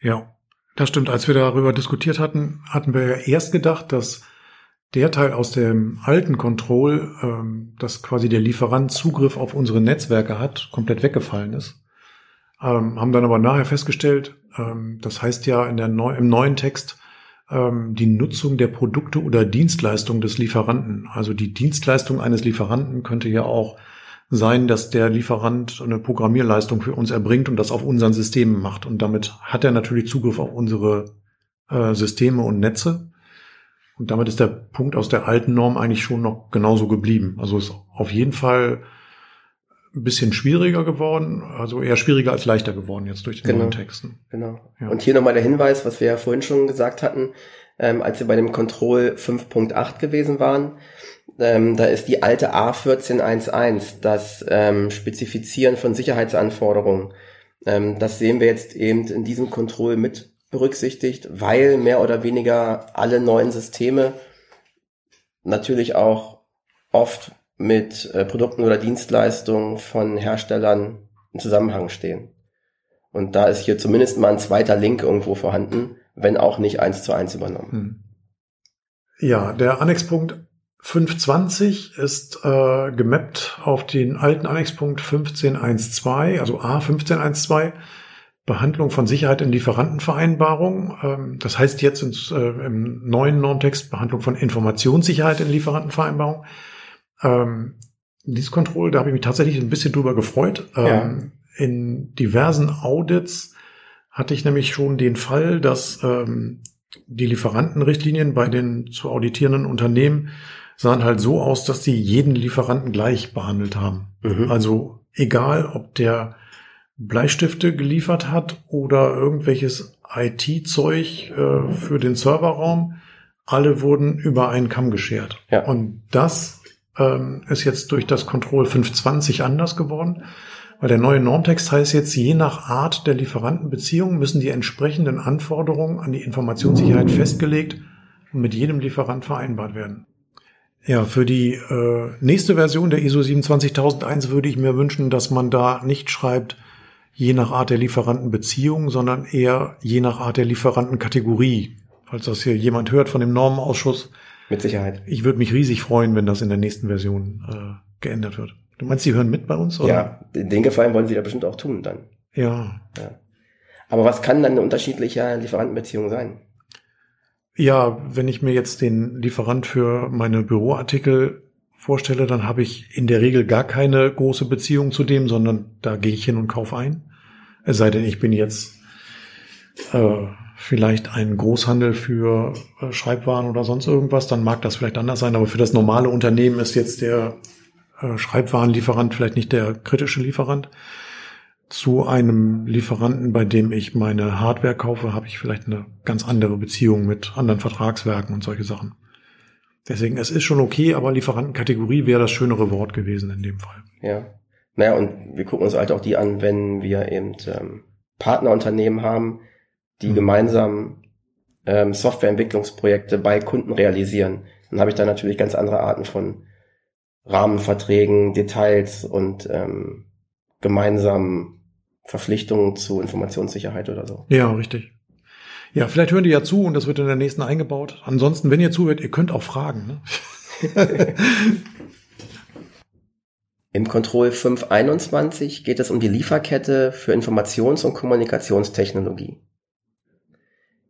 Ja, das stimmt. Als wir darüber diskutiert hatten, hatten wir ja erst gedacht, dass der Teil aus dem alten Control, ähm, dass quasi der Lieferant Zugriff auf unsere Netzwerke hat, komplett weggefallen ist ähm, haben dann aber nachher festgestellt, ähm, das heißt ja in der neu, im neuen Text ähm, die Nutzung der Produkte oder Dienstleistungen des Lieferanten. Also die Dienstleistung eines Lieferanten könnte ja auch sein, dass der Lieferant eine Programmierleistung für uns erbringt und das auf unseren Systemen macht. Und damit hat er natürlich Zugriff auf unsere äh, Systeme und Netze. Und damit ist der Punkt aus der alten Norm eigentlich schon noch genauso geblieben. Also ist auf jeden Fall ein bisschen schwieriger geworden, also eher schwieriger als leichter geworden jetzt durch die Genau. neuen Texten. Genau. Ja. Und hier nochmal der Hinweis, was wir ja vorhin schon gesagt hatten, ähm, als wir bei dem Control 5.8 gewesen waren. Ähm, da ist die alte A1411, das ähm, Spezifizieren von Sicherheitsanforderungen. Ähm, das sehen wir jetzt eben in diesem Control mit berücksichtigt, weil mehr oder weniger alle neuen Systeme natürlich auch oft mit äh, Produkten oder Dienstleistungen von Herstellern im Zusammenhang stehen. Und da ist hier zumindest mal ein zweiter Link irgendwo vorhanden, wenn auch nicht eins zu eins übernommen. Hm. Ja, der Annexpunkt 520 ist äh, gemappt auf den alten Annexpunkt 1512, also A 1512, Behandlung von Sicherheit in Lieferantenvereinbarungen. Ähm, das heißt jetzt ins, äh, im neuen Normtext Behandlung von Informationssicherheit in Lieferantenvereinbarungen. Ähm, dieses Control, da habe ich mich tatsächlich ein bisschen drüber gefreut. Ähm, In diversen Audits hatte ich nämlich schon den Fall, dass ähm, die Lieferantenrichtlinien bei den zu auditierenden Unternehmen sahen halt so aus, dass die jeden Lieferanten gleich behandelt haben. Mhm. Also egal, ob der Bleistifte geliefert hat oder irgendwelches IT-Zeug äh, für den Serverraum, alle wurden über einen Kamm geschert. Ja. Und das ähm, ist jetzt durch das Control 520 anders geworden, weil der neue Normtext heißt jetzt, je nach Art der Lieferantenbeziehung müssen die entsprechenden Anforderungen an die Informationssicherheit festgelegt und mit jedem Lieferant vereinbart werden. Ja, für die äh, nächste Version der ISO 27001 würde ich mir wünschen, dass man da nicht schreibt, je nach Art der Lieferantenbeziehung, sondern eher je nach Art der Lieferantenkategorie. Falls das hier jemand hört von dem Normenausschuss, Mit Sicherheit. ich würde mich riesig freuen, wenn das in der nächsten Version äh, geändert wird. Du meinst, die hören mit bei uns? Oder? Ja, den Gefallen wollen sie da bestimmt auch tun dann. Ja. Aber was kann dann eine unterschiedliche Lieferantenbeziehung sein? Ja, wenn ich mir jetzt den Lieferant für meine Büroartikel vorstelle, dann habe ich in der Regel gar keine große Beziehung zu dem, sondern da gehe ich hin und kaufe ein. Es sei denn, ich bin jetzt äh, vielleicht ein Großhandel für äh, Schreibwaren oder sonst irgendwas, dann mag das vielleicht anders sein, aber für das normale Unternehmen ist jetzt der äh, Schreibwarenlieferant vielleicht nicht der kritische Lieferant. Zu einem Lieferanten, bei dem ich meine Hardware kaufe, habe ich vielleicht eine ganz andere Beziehung mit anderen Vertragswerken und solche Sachen. Deswegen, es ist schon okay, aber Lieferantenkategorie wäre das schönere Wort gewesen in dem Fall. Ja. Naja, und wir gucken uns halt auch die an, wenn wir eben ähm, Partnerunternehmen haben, die Mhm. gemeinsam ähm, Softwareentwicklungsprojekte bei Kunden realisieren. Dann habe ich da natürlich ganz andere Arten von Rahmenverträgen, Details und ähm, gemeinsamen Verpflichtungen zu Informationssicherheit oder so. Ja, richtig. Ja, vielleicht hören die ja zu und das wird in der nächsten eingebaut. Ansonsten, wenn ihr zuhört, ihr könnt auch fragen. Ne? Im Control 521 geht es um die Lieferkette für Informations- und Kommunikationstechnologie.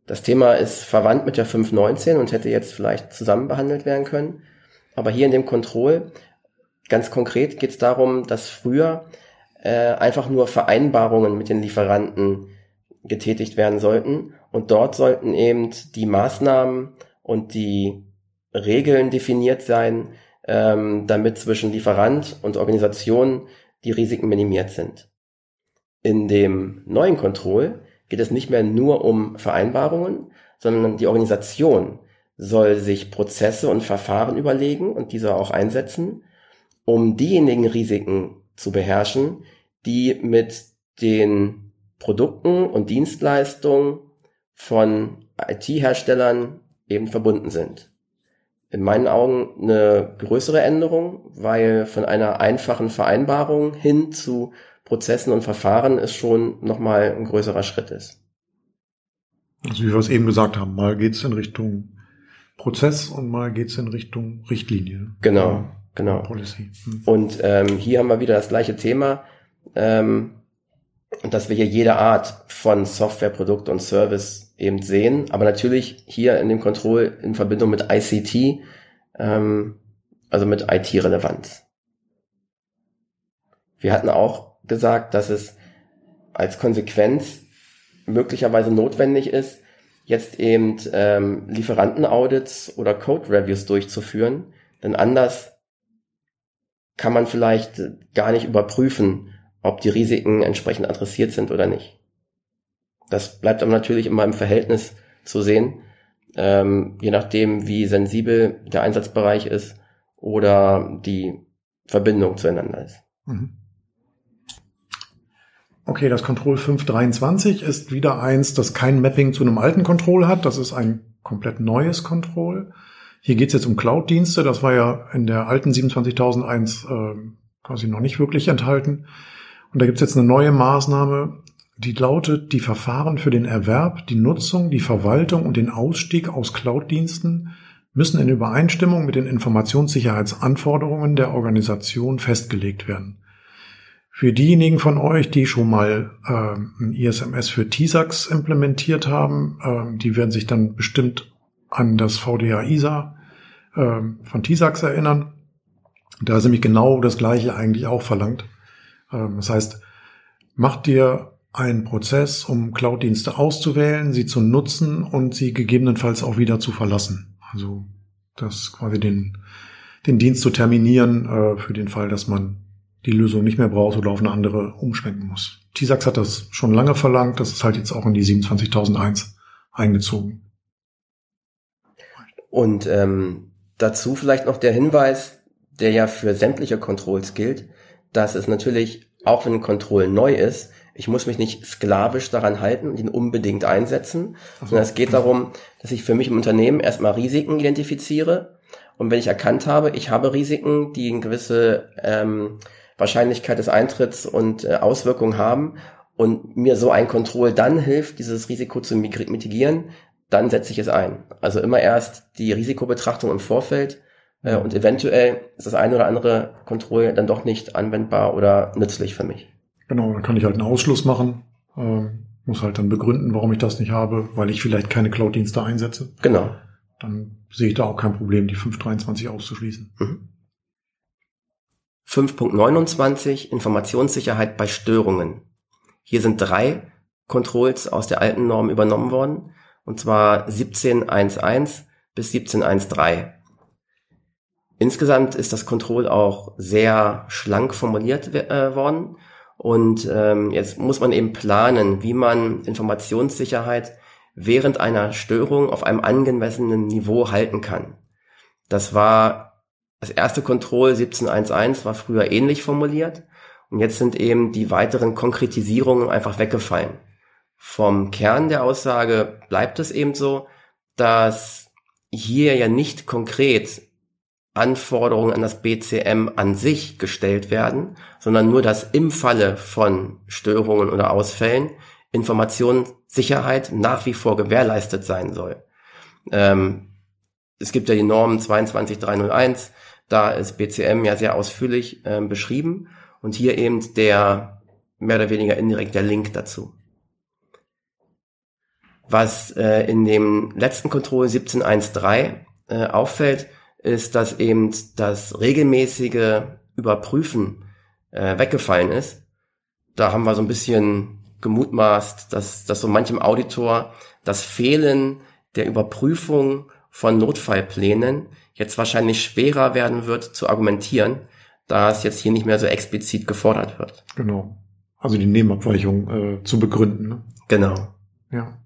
Das Thema ist verwandt mit der 519 und hätte jetzt vielleicht zusammen behandelt werden können. Aber hier in dem Control, ganz konkret geht es darum, dass früher äh, einfach nur Vereinbarungen mit den Lieferanten getätigt werden sollten. Und dort sollten eben die Maßnahmen und die Regeln definiert sein, ähm, damit zwischen Lieferant und Organisation die Risiken minimiert sind. In dem neuen Control geht es nicht mehr nur um Vereinbarungen, sondern die Organisation soll sich Prozesse und Verfahren überlegen und diese auch einsetzen, um diejenigen Risiken zu beherrschen, die mit den Produkten und Dienstleistungen von IT-Herstellern eben verbunden sind. In meinen Augen eine größere Änderung, weil von einer einfachen Vereinbarung hin zu Prozessen und Verfahren ist schon nochmal ein größerer Schritt ist. Also wie wir es eben gesagt haben, mal geht's in Richtung Prozess und mal geht's in Richtung Richtlinie. Genau, genau. Policy. Hm. Und ähm, hier haben wir wieder das gleiche Thema, ähm, dass wir hier jede Art von Software, Produkt und Service eben sehen, aber natürlich hier in dem Control in Verbindung mit ICT, ähm, also mit IT-Relevanz. Wir hatten auch gesagt, dass es als Konsequenz möglicherweise notwendig ist, jetzt eben ähm, Lieferantenaudits oder Code-Reviews durchzuführen, denn anders kann man vielleicht gar nicht überprüfen, ob die Risiken entsprechend adressiert sind oder nicht. Das bleibt aber natürlich immer im Verhältnis zu sehen, ähm, je nachdem, wie sensibel der Einsatzbereich ist oder die Verbindung zueinander ist. Mhm. Okay, das Control 523 ist wieder eins, das kein Mapping zu einem alten Control hat. Das ist ein komplett neues Control. Hier geht es jetzt um Cloud-Dienste. Das war ja in der alten 27001 äh, quasi noch nicht wirklich enthalten. Und da gibt es jetzt eine neue Maßnahme, die lautet, die Verfahren für den Erwerb, die Nutzung, die Verwaltung und den Ausstieg aus Cloud-Diensten müssen in Übereinstimmung mit den Informationssicherheitsanforderungen der Organisation festgelegt werden. Für diejenigen von euch, die schon mal äh, ein ISMS für TISAX implementiert haben, äh, die werden sich dann bestimmt an das VDA ISA äh, von TISAX erinnern. Da ist nämlich genau das Gleiche eigentlich auch verlangt. Ähm, das heißt, macht dir einen Prozess, um Cloud-Dienste auszuwählen, sie zu nutzen und sie gegebenenfalls auch wieder zu verlassen. Also das quasi den, den Dienst zu terminieren äh, für den Fall, dass man die Lösung nicht mehr braucht oder auf eine andere umschwenken muss. TISAX hat das schon lange verlangt, das ist halt jetzt auch in die 27001 eingezogen. Und ähm, dazu vielleicht noch der Hinweis, der ja für sämtliche Controls gilt, dass es natürlich, auch wenn ein Control neu ist, ich muss mich nicht sklavisch daran halten und ihn unbedingt einsetzen, sondern es geht darum, dass ich für mich im Unternehmen erstmal Risiken identifiziere und wenn ich erkannt habe, ich habe Risiken, die eine gewisse ähm, Wahrscheinlichkeit des Eintritts und äh, Auswirkungen haben und mir so ein Control dann hilft, dieses Risiko zu mitigieren, dann setze ich es ein. Also immer erst die Risikobetrachtung im Vorfeld äh, und eventuell ist das eine oder andere Control dann doch nicht anwendbar oder nützlich für mich. Genau, dann kann ich halt einen Ausschluss machen, äh, muss halt dann begründen, warum ich das nicht habe, weil ich vielleicht keine Cloud-Dienste einsetze. Genau. Dann sehe ich da auch kein Problem, die 523 auszuschließen. Mhm. 5.29 Informationssicherheit bei Störungen. Hier sind drei Controls aus der alten Norm übernommen worden, und zwar 17.1.1 bis 17.1.3. Insgesamt ist das Control auch sehr schlank formuliert äh, worden und ähm, jetzt muss man eben planen, wie man Informationssicherheit während einer Störung auf einem angemessenen Niveau halten kann. Das war das erste Control 17.1.1 war früher ähnlich formuliert und jetzt sind eben die weiteren Konkretisierungen einfach weggefallen. Vom Kern der Aussage bleibt es eben so, dass hier ja nicht konkret Anforderungen an das BCM an sich gestellt werden, sondern nur, dass im Falle von Störungen oder Ausfällen Informationssicherheit nach wie vor gewährleistet sein soll. Ähm, es gibt ja die Norm 22301, da ist BCM ja sehr ausführlich äh, beschrieben und hier eben der mehr oder weniger indirekt der Link dazu. Was äh, in dem letzten Control 17.1.3 äh, auffällt, ist, dass eben das regelmäßige Überprüfen äh, weggefallen ist. Da haben wir so ein bisschen gemutmaßt, dass, dass so manchem Auditor das Fehlen der Überprüfung von Notfallplänen jetzt wahrscheinlich schwerer werden wird zu argumentieren, da es jetzt hier nicht mehr so explizit gefordert wird. Genau. Also die Nebenabweichung äh, zu begründen. Ne? Genau. Ja.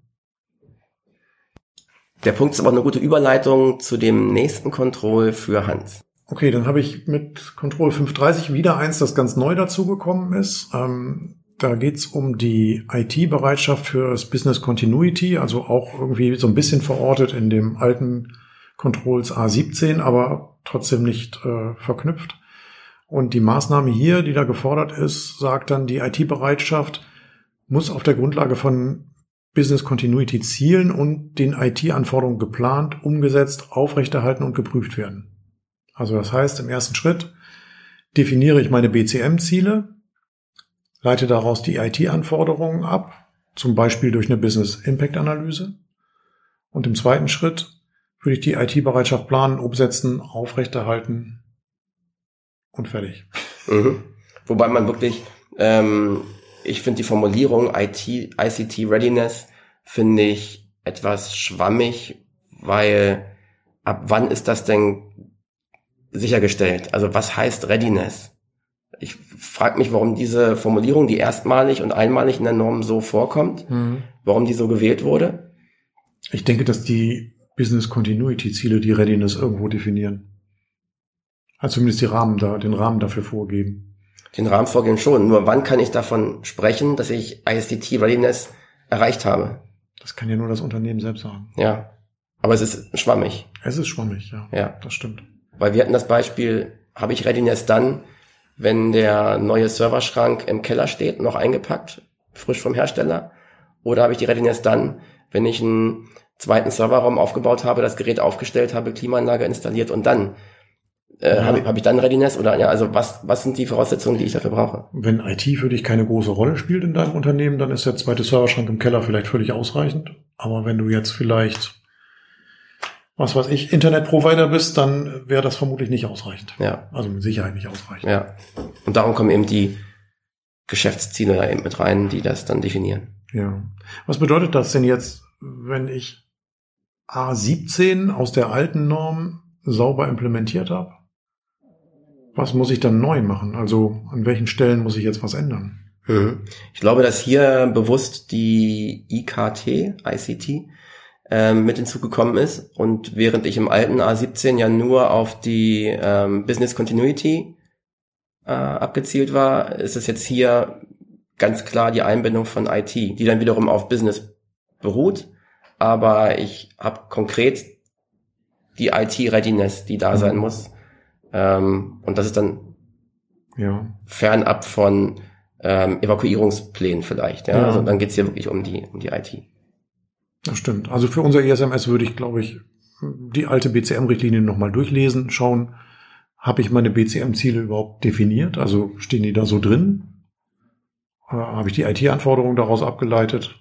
Der Punkt ist aber eine gute Überleitung zu dem nächsten Control für Hans. Okay, dann habe ich mit Control 530 wieder eins, das ganz neu dazugekommen ist. Ähm, da geht's um die IT-Bereitschaft für das Business Continuity, also auch irgendwie so ein bisschen verortet in dem alten Controls A17, aber trotzdem nicht äh, verknüpft. Und die Maßnahme hier, die da gefordert ist, sagt dann, die IT-Bereitschaft muss auf der Grundlage von Business Continuity Zielen und den IT-Anforderungen geplant, umgesetzt, aufrechterhalten und geprüft werden. Also das heißt, im ersten Schritt definiere ich meine BCM-Ziele, leite daraus die IT-Anforderungen ab, zum Beispiel durch eine Business Impact Analyse. Und im zweiten Schritt würde ich die IT-Bereitschaft planen, umsetzen, aufrechterhalten und fertig. Mhm. Wobei man wirklich, ähm, ich finde die Formulierung IT, ICT Readiness finde ich etwas schwammig, weil ab wann ist das denn sichergestellt. Also was heißt Readiness? Ich frage mich, warum diese Formulierung, die erstmalig und einmalig in der Norm so vorkommt, Mhm. warum die so gewählt wurde. Ich denke, dass die Business Continuity Ziele die Readiness irgendwo definieren. Also zumindest die Rahmen da, den Rahmen dafür vorgeben. Den Rahmen vorgehen schon. Nur wann kann ich davon sprechen, dass ich ISTT Readiness erreicht habe? Das kann ja nur das Unternehmen selbst sagen. Ja. Aber es ist schwammig. Es ist schwammig, ja. Ja. Das stimmt. Weil wir hatten das Beispiel, habe ich Readiness dann, wenn der neue Serverschrank im Keller steht, noch eingepackt, frisch vom Hersteller? Oder habe ich die Readiness dann, wenn ich einen zweiten Serverraum aufgebaut habe, das Gerät aufgestellt habe, Klimaanlage installiert und dann äh, Ja. habe, ich, habe ich dann Readiness? Oder ja, also was, was sind die Voraussetzungen, die ich dafür brauche? Wenn IT für dich keine große Rolle spielt in deinem Unternehmen, dann ist der zweite Serverschrank im Keller vielleicht völlig ausreichend. Aber wenn du jetzt vielleicht, was weiß ich, Internetprovider bist, dann wäre das vermutlich nicht ausreichend. Ja, Also mit Sicherheit nicht ausreichend. ja. Und darum kommen eben die Geschäftsziele da eben mit rein, die das dann definieren. Ja. Was bedeutet das denn jetzt, wenn ich A17 aus der alten Norm sauber implementiert habe? Was muss ich dann neu machen? Also an welchen Stellen muss ich jetzt was ändern? Mhm. Ich glaube, dass hier bewusst die IKT, ICT, ähm, mit hinzugekommen ist. Und während ich im alten A17 ja nur auf die ähm, Business Continuity äh, abgezielt war, ist es jetzt hier ganz klar die Einbindung von IT, die dann wiederum auf Business beruht. Aber ich habe konkret die IT-Readiness, die da sein Mhm. muss. Ähm, und das ist dann Ja. fernab von ähm, Evakuierungsplänen vielleicht. Ja? Ja. Also dann geht's hier wirklich um die, um die IT. Das stimmt. Also für unser ISMS würde ich, glaube ich, die alte BCM-Richtlinie nochmal durchlesen, schauen, habe ich meine BCM-Ziele überhaupt definiert? Also stehen die da so drin? Äh, habe ich die IT-Anforderungen daraus abgeleitet?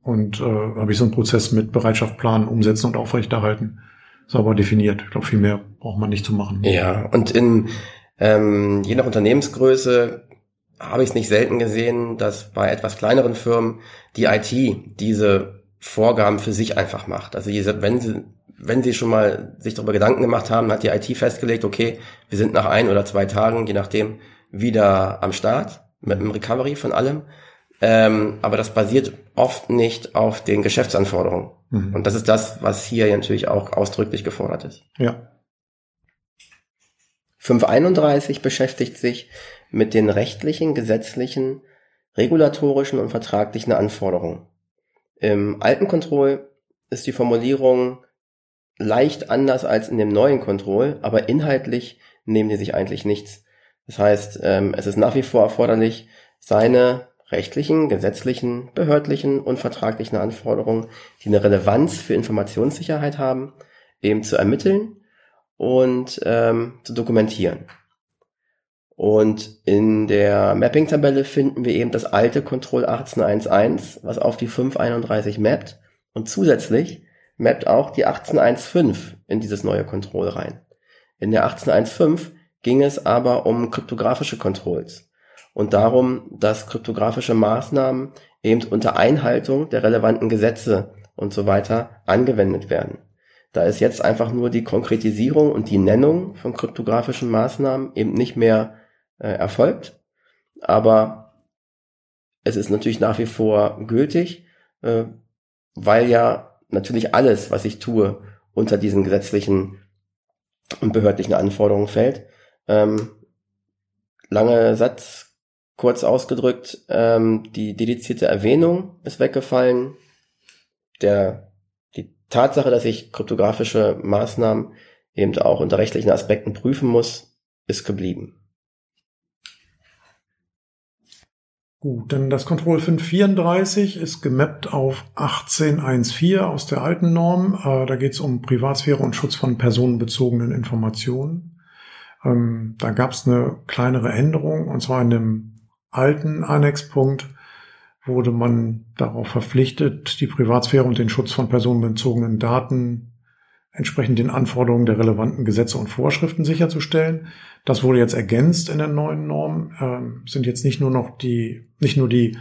Und äh, habe ich so einen Prozess mit Bereitschaft planen, umsetzen und aufrechterhalten sauber definiert? Ich glaube, viel mehr braucht man nicht zu machen. Ja, und in ähm, je nach Unternehmensgröße habe ich es nicht selten gesehen, dass bei etwas kleineren Firmen die IT diese Vorgaben für sich einfach macht. Also diese, wenn sie wenn sie schon mal sich darüber Gedanken gemacht haben, hat die IT festgelegt, okay, wir sind nach ein oder zwei Tagen, je nachdem, wieder am Start mit dem Recovery von allem. Ähm, aber das basiert oft nicht auf den Geschäftsanforderungen. Mhm. Und das ist das, was hier natürlich auch ausdrücklich gefordert ist. Ja. 531 beschäftigt sich mit den rechtlichen, gesetzlichen, regulatorischen und vertraglichen Anforderungen. Im alten Control ist die Formulierung leicht anders als in dem neuen Control, aber inhaltlich nehmen die sich eigentlich nichts. Das heißt, ähm, es ist nach wie vor erforderlich, seine rechtlichen, gesetzlichen, behördlichen und vertraglichen Anforderungen, die eine Relevanz für Informationssicherheit haben, eben zu ermitteln und ähm, zu dokumentieren. Und in der Mapping-Tabelle finden wir eben das alte Control 1811, was auf die 531 mappt. Und zusätzlich mappt auch die 1815 in dieses neue Control rein. In der 1815 ging es aber um kryptografische Controls und darum, dass kryptografische Maßnahmen eben unter Einhaltung der relevanten Gesetze und so weiter angewendet werden. Da ist jetzt einfach nur die Konkretisierung und die Nennung von kryptografischen Maßnahmen eben nicht mehr äh, erfolgt. Aber es ist natürlich nach wie vor gültig, äh, weil ja natürlich alles, was ich tue, unter diesen gesetzlichen und behördlichen Anforderungen fällt. Ähm, lange Satz, kurz ausgedrückt, ähm, die dedizierte Erwähnung ist weggefallen. Der, die Tatsache, dass ich kryptografische Maßnahmen eben auch unter rechtlichen Aspekten prüfen muss, ist geblieben. Gut, denn das Control 534 ist gemappt auf 1814 aus der alten Norm. Äh, da geht es um Privatsphäre und Schutz von personenbezogenen Informationen. Ähm, da gab es eine kleinere Änderung, und zwar in dem alten Annexpunkt wurde man darauf verpflichtet, die Privatsphäre und den Schutz von personenbezogenen Daten entsprechend den Anforderungen der relevanten Gesetze und Vorschriften sicherzustellen. Das wurde jetzt ergänzt in der neuen Norm. Ähm, sind jetzt nicht nur noch die, nicht nur die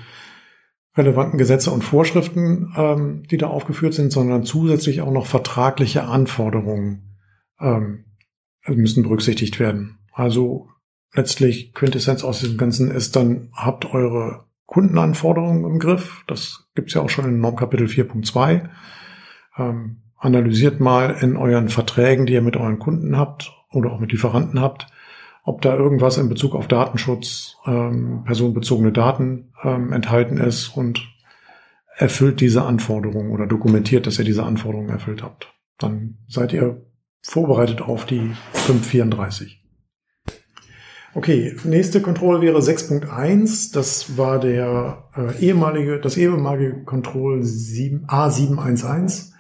relevanten Gesetze und Vorschriften, ähm, die da aufgeführt sind, sondern zusätzlich auch noch vertragliche Anforderungen ähm, müssen berücksichtigt werden. Also letztlich Quintessenz aus dem Ganzen ist dann, habt eure Kundenanforderungen im Griff. Das gibt's ja auch schon in Normkapitel 4.2. Ähm, analysiert mal in euren Verträgen, die ihr mit euren Kunden habt oder auch mit Lieferanten habt, ob da irgendwas in Bezug auf Datenschutz, ähm, personenbezogene Daten ähm, enthalten ist und erfüllt diese Anforderungen oder dokumentiert, dass ihr diese Anforderungen erfüllt habt. Dann seid ihr vorbereitet auf die 534. Okay, nächste Kontrolle wäre 6.1. Das war der äh, ehemalige, das ehemalige Control 7, A711.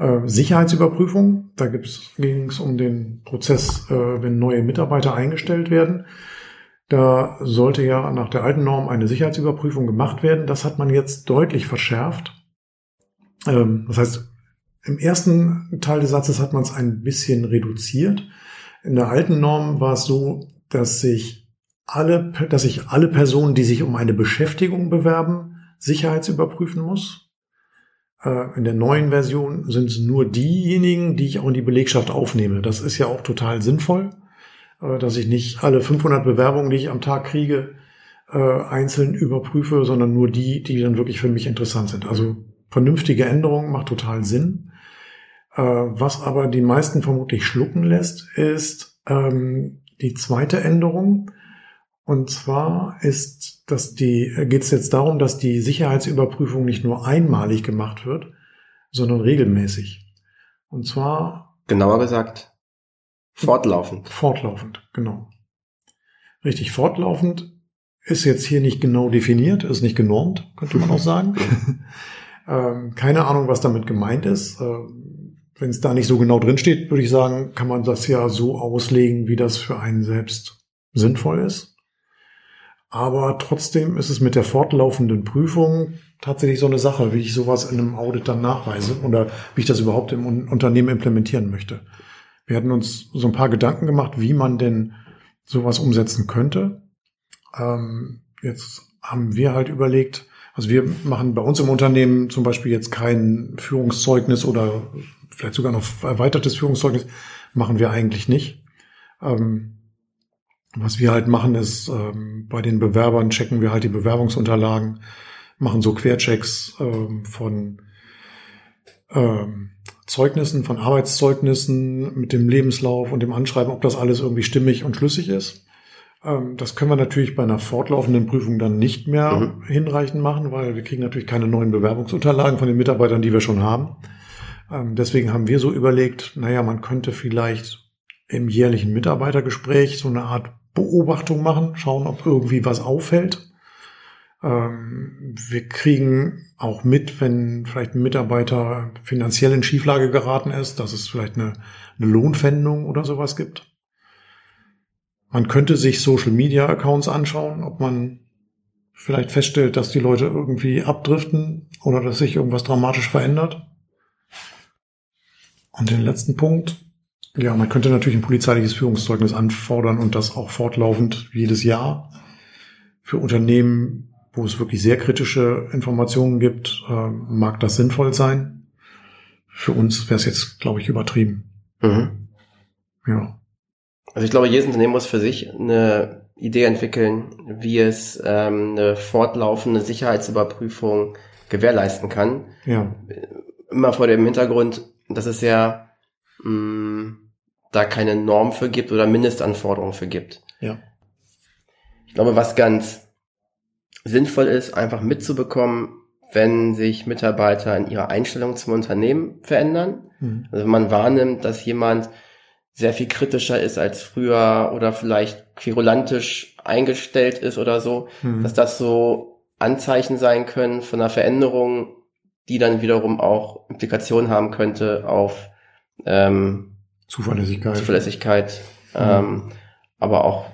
Äh, Sicherheitsüberprüfung. Da ging es um den Prozess, äh, wenn neue Mitarbeiter eingestellt werden. Da sollte ja nach der alten Norm eine Sicherheitsüberprüfung gemacht werden. Das hat man jetzt deutlich verschärft. Ähm, das heißt, im ersten Teil des Satzes hat man es ein bisschen reduziert. In der alten Norm war es so, dass sich alle, dass sich alle Personen, die sich um eine Beschäftigung bewerben, sicherheitsüberprüfen muss. Äh, in der neuen Version sind es nur diejenigen, die ich auch in die Belegschaft aufnehme. Das ist ja auch total sinnvoll, äh, dass ich nicht alle 500 Bewerbungen, die ich am Tag kriege, äh, einzeln überprüfe, sondern nur die, die dann wirklich für mich interessant sind. Also vernünftige Änderungen macht total Sinn. Was aber die meisten vermutlich schlucken lässt, ist ähm, die zweite Änderung. Und zwar ist, dass die, geht es jetzt darum, dass die Sicherheitsüberprüfung nicht nur einmalig gemacht wird, sondern regelmäßig. Und zwar. Genauer gesagt, fortlaufend. Fortlaufend, genau. Richtig, fortlaufend ist jetzt hier nicht genau definiert, ist nicht genormt, könnte man auch sagen. ähm, keine Ahnung, was damit gemeint ist. Ähm, wenn es da nicht so genau drin steht, würde ich sagen, kann man das ja so auslegen, wie das für einen selbst sinnvoll ist. Aber trotzdem ist es mit der fortlaufenden Prüfung tatsächlich so eine Sache, wie ich sowas in einem Audit dann nachweise oder wie ich das überhaupt im Unternehmen implementieren möchte. Wir hatten uns so ein paar Gedanken gemacht, wie man denn sowas umsetzen könnte. Ähm, jetzt haben wir halt überlegt, also wir machen bei uns im Unternehmen zum Beispiel jetzt kein Führungszeugnis oder vielleicht sogar noch erweitertes Führungszeugnis, machen wir eigentlich nicht. Ähm, was wir halt machen, ist, ähm, bei den Bewerbern checken wir halt die Bewerbungsunterlagen, machen so Querchecks ähm, von ähm, Zeugnissen, von Arbeitszeugnissen mit dem Lebenslauf und dem Anschreiben, ob das alles irgendwie stimmig und schlüssig ist. Ähm, das können wir natürlich bei einer fortlaufenden Prüfung dann nicht mehr mhm. hinreichend machen, weil wir kriegen natürlich keine neuen Bewerbungsunterlagen von den Mitarbeitern, die wir schon haben. Ähm, deswegen haben wir so überlegt, naja, man könnte vielleicht im jährlichen Mitarbeitergespräch so eine Art Beobachtung machen, schauen, ob irgendwie was auffällt. Ähm, wir kriegen auch mit, wenn vielleicht ein Mitarbeiter finanziell in Schieflage geraten ist, dass es vielleicht eine, eine Lohnpfändung oder sowas gibt. Man könnte sich Social Media Accounts anschauen, ob man vielleicht feststellt, dass die Leute irgendwie abdriften oder dass sich irgendwas dramatisch verändert. Und den letzten Punkt, ja, man könnte natürlich ein polizeiliches Führungszeugnis anfordern und das auch fortlaufend jedes Jahr für Unternehmen, wo es wirklich sehr kritische Informationen gibt, äh, mag das sinnvoll sein. Für uns wäre es jetzt, glaube ich, übertrieben. Mhm. Ja. Also ich glaube, jedes Unternehmen muss für sich eine Idee entwickeln, wie es ähm, eine fortlaufende Sicherheitsüberprüfung gewährleisten kann. Ja. Immer vor dem Hintergrund, dass es ja mh, da keine Norm für gibt oder Mindestanforderungen für gibt. Ja. Ich glaube, was ganz sinnvoll ist, einfach mitzubekommen, wenn sich Mitarbeiter in ihrer Einstellung zum Unternehmen verändern. Mhm. Also wenn man wahrnimmt, dass jemand sehr viel kritischer ist als früher oder vielleicht querulantisch eingestellt ist oder so, mhm. dass das so Anzeichen sein können von einer Veränderung, die dann wiederum auch Implikationen haben könnte auf ähm, Zuverlässigkeit, Zuverlässigkeit mhm. ähm, aber auch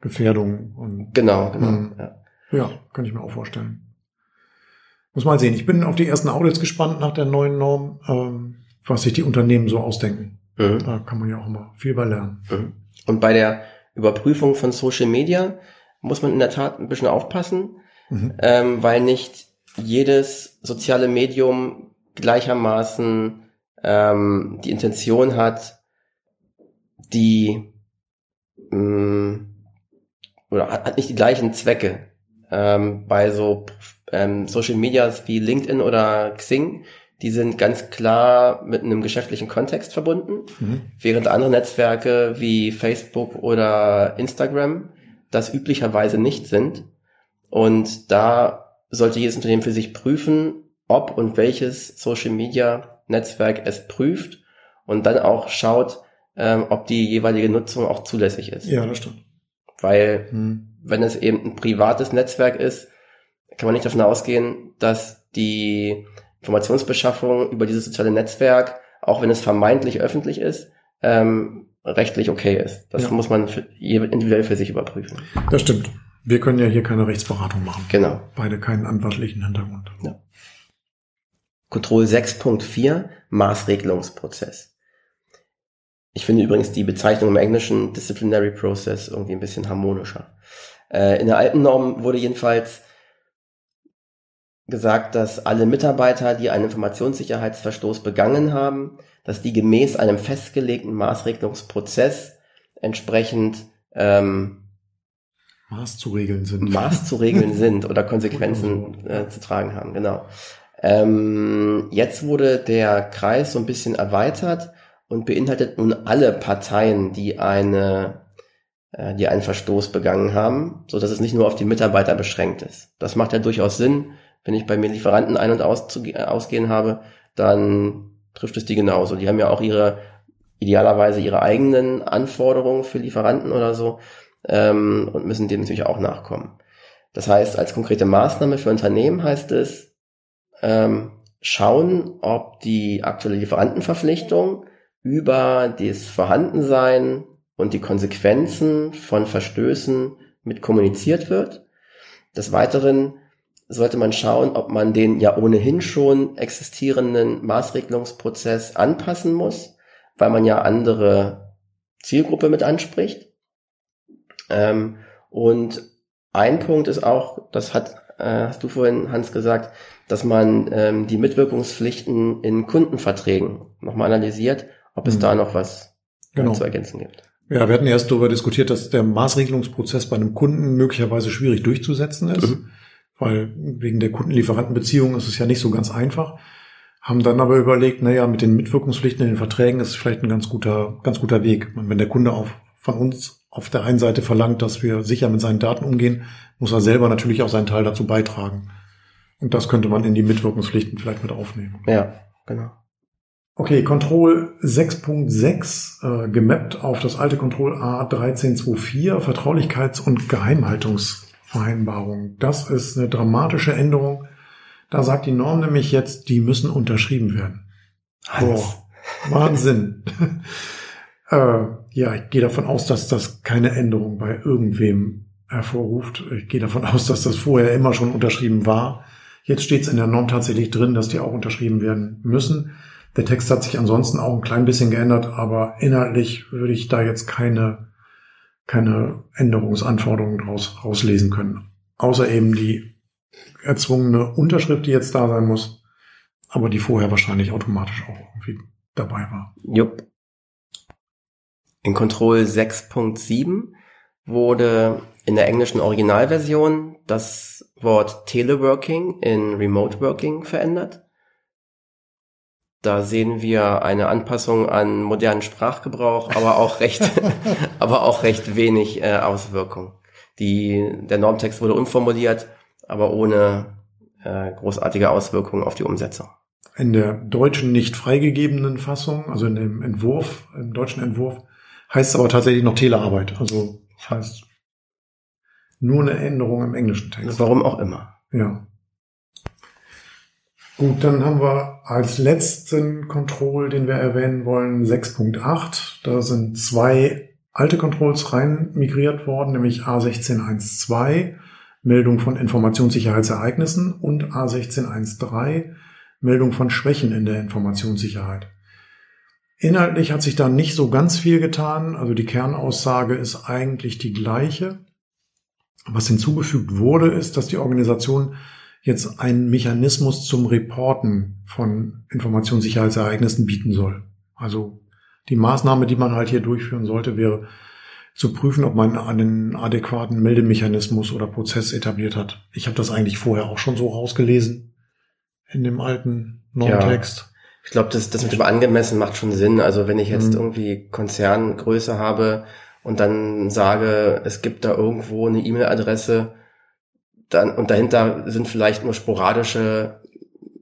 Gefährdung und genau, genau. Mhm. Ja. ja, kann ich mir auch vorstellen. Muss mal sehen. Ich bin auf die ersten Audits gespannt nach der neuen Norm, ähm, was sich die Unternehmen so ausdenken. Mhm. Da kann man ja auch immer viel bei lernen. Mhm. Und bei der Überprüfung von Social Media muss man in der Tat ein bisschen aufpassen, mhm. ähm, weil nicht jedes soziale Medium gleichermaßen ähm, die Intention hat, die mh, mm, oder hat, hat nicht die gleichen Zwecke. Ähm, bei so ähm, Social Medias wie LinkedIn oder Xing, die sind ganz klar mit einem geschäftlichen Kontext verbunden, mhm. während andere Netzwerke wie Facebook oder Instagram das üblicherweise nicht sind. Und da sollte jedes Unternehmen für sich prüfen, ob und welches Social Media Netzwerk es prüft und dann auch schaut, ähm, ob die jeweilige Nutzung auch zulässig ist. Ja, das stimmt. Weil hm. wenn es eben ein privates Netzwerk ist, kann man nicht davon ausgehen, dass die Informationsbeschaffung über dieses soziale Netzwerk, auch wenn es vermeintlich öffentlich ist, ähm, rechtlich okay ist. Das ja. muss man für, individuell für sich überprüfen. Das stimmt. Wir können ja hier keine Rechtsberatung machen. Genau. Beide keinen anwaltlichen Hintergrund. Ja. Control 6.4 Maßregelungsprozess. Ich finde übrigens die Bezeichnung im Englischen Disciplinary Process irgendwie ein bisschen harmonischer. Äh, in der alten Norm wurde jedenfalls gesagt, dass alle Mitarbeiter, die einen Informationssicherheitsverstoß begangen haben, dass die gemäß einem festgelegten Maßregelungsprozess entsprechend ähm, Maß zu regeln sind. Maß zu regeln sind oder Konsequenzen äh, zu tragen haben, genau. Ähm, jetzt wurde der Kreis so ein bisschen erweitert und beinhaltet nun alle Parteien, die eine, äh, die einen Verstoß begangen haben, so dass es nicht nur auf die Mitarbeiter beschränkt ist. Das macht ja durchaus Sinn. Wenn ich bei mir Lieferanten ein- und ausgehen habe, dann trifft es die genauso. Die haben ja auch ihre, idealerweise ihre eigenen Anforderungen für Lieferanten oder so, ähm, und müssen dem natürlich auch nachkommen. Das heißt, als konkrete Maßnahme für Unternehmen heißt es, ähm, schauen, ob die aktuelle Lieferantenverpflichtung über das Vorhandensein und die Konsequenzen von Verstößen mit kommuniziert wird. Des Weiteren sollte man schauen, ob man den ja ohnehin schon existierenden Maßregelungsprozess anpassen muss, weil man ja andere Zielgruppe mit anspricht. Ähm, und ein Punkt ist auch, das hat, äh, hast du vorhin, Hans, gesagt, dass man ähm, die Mitwirkungspflichten in Kundenverträgen nochmal analysiert, ob es mhm. da noch was genau. zu ergänzen gibt. Ja, wir hatten erst darüber diskutiert, dass der Maßregelungsprozess bei einem Kunden möglicherweise schwierig durchzusetzen ist, mhm. weil wegen der Kundenlieferantenbeziehung ist es ja nicht so ganz einfach. Haben dann aber überlegt, naja, mit den Mitwirkungspflichten in den Verträgen ist es vielleicht ein ganz guter, ganz guter Weg. Und wenn der Kunde auf, von uns auf der einen Seite verlangt, dass wir sicher mit seinen Daten umgehen, muss er selber natürlich auch seinen Teil dazu beitragen. Und das könnte man in die Mitwirkungspflichten vielleicht mit aufnehmen. Ja, genau. Okay, Control 6.6 äh, gemappt auf das alte Control A1324 Vertraulichkeits- und Geheimhaltungsvereinbarung. Das ist eine dramatische Änderung. Da sagt die Norm nämlich jetzt, die müssen unterschrieben werden. Boah, Wahnsinn. äh, ja, ich gehe davon aus, dass das keine Änderung bei irgendwem hervorruft. Ich gehe davon aus, dass das vorher immer schon unterschrieben war. Jetzt steht es in der Norm tatsächlich drin, dass die auch unterschrieben werden müssen. Der Text hat sich ansonsten auch ein klein bisschen geändert, aber inhaltlich würde ich da jetzt keine, keine Änderungsanforderungen draus rauslesen können. Außer eben die erzwungene Unterschrift, die jetzt da sein muss, aber die vorher wahrscheinlich automatisch auch irgendwie dabei war. Jupp. In Control 6.7 wurde in der englischen Originalversion das Wort Teleworking in Remote Working verändert. Da sehen wir eine Anpassung an modernen Sprachgebrauch, aber auch recht, aber auch recht wenig äh, Auswirkung. Die, der Normtext wurde umformuliert, aber ohne äh, großartige Auswirkungen auf die Umsetzung. In der deutschen nicht freigegebenen Fassung, also in dem Entwurf, im deutschen Entwurf, heißt es aber tatsächlich noch Telearbeit. Also heißt nur eine Änderung im englischen Text. Warum auch immer. Ja. Gut, dann haben wir als letzten Control, den wir erwähnen wollen, 6.8. Da sind zwei alte Controls rein migriert worden, nämlich A16.1.2, Meldung von Informationssicherheitsereignissen und A16.1.3, Meldung von Schwächen in der Informationssicherheit. Inhaltlich hat sich da nicht so ganz viel getan. Also die Kernaussage ist eigentlich die gleiche. Was hinzugefügt wurde, ist, dass die Organisation jetzt einen Mechanismus zum Reporten von Informationssicherheitsereignissen bieten soll. Also Die Maßnahme, die man halt hier durchführen sollte, wäre zu prüfen, ob man einen adäquaten Meldemechanismus oder Prozess etabliert hat. Ich habe das eigentlich vorher auch schon so rausgelesen in dem alten Normtext. Ja. Ich glaube, das, das mit dem angemessen macht schon Sinn. Also wenn ich jetzt mhm. irgendwie Konzerngröße habe und dann sage, es gibt da irgendwo eine E-Mail-Adresse, dann und dahinter sind vielleicht nur sporadische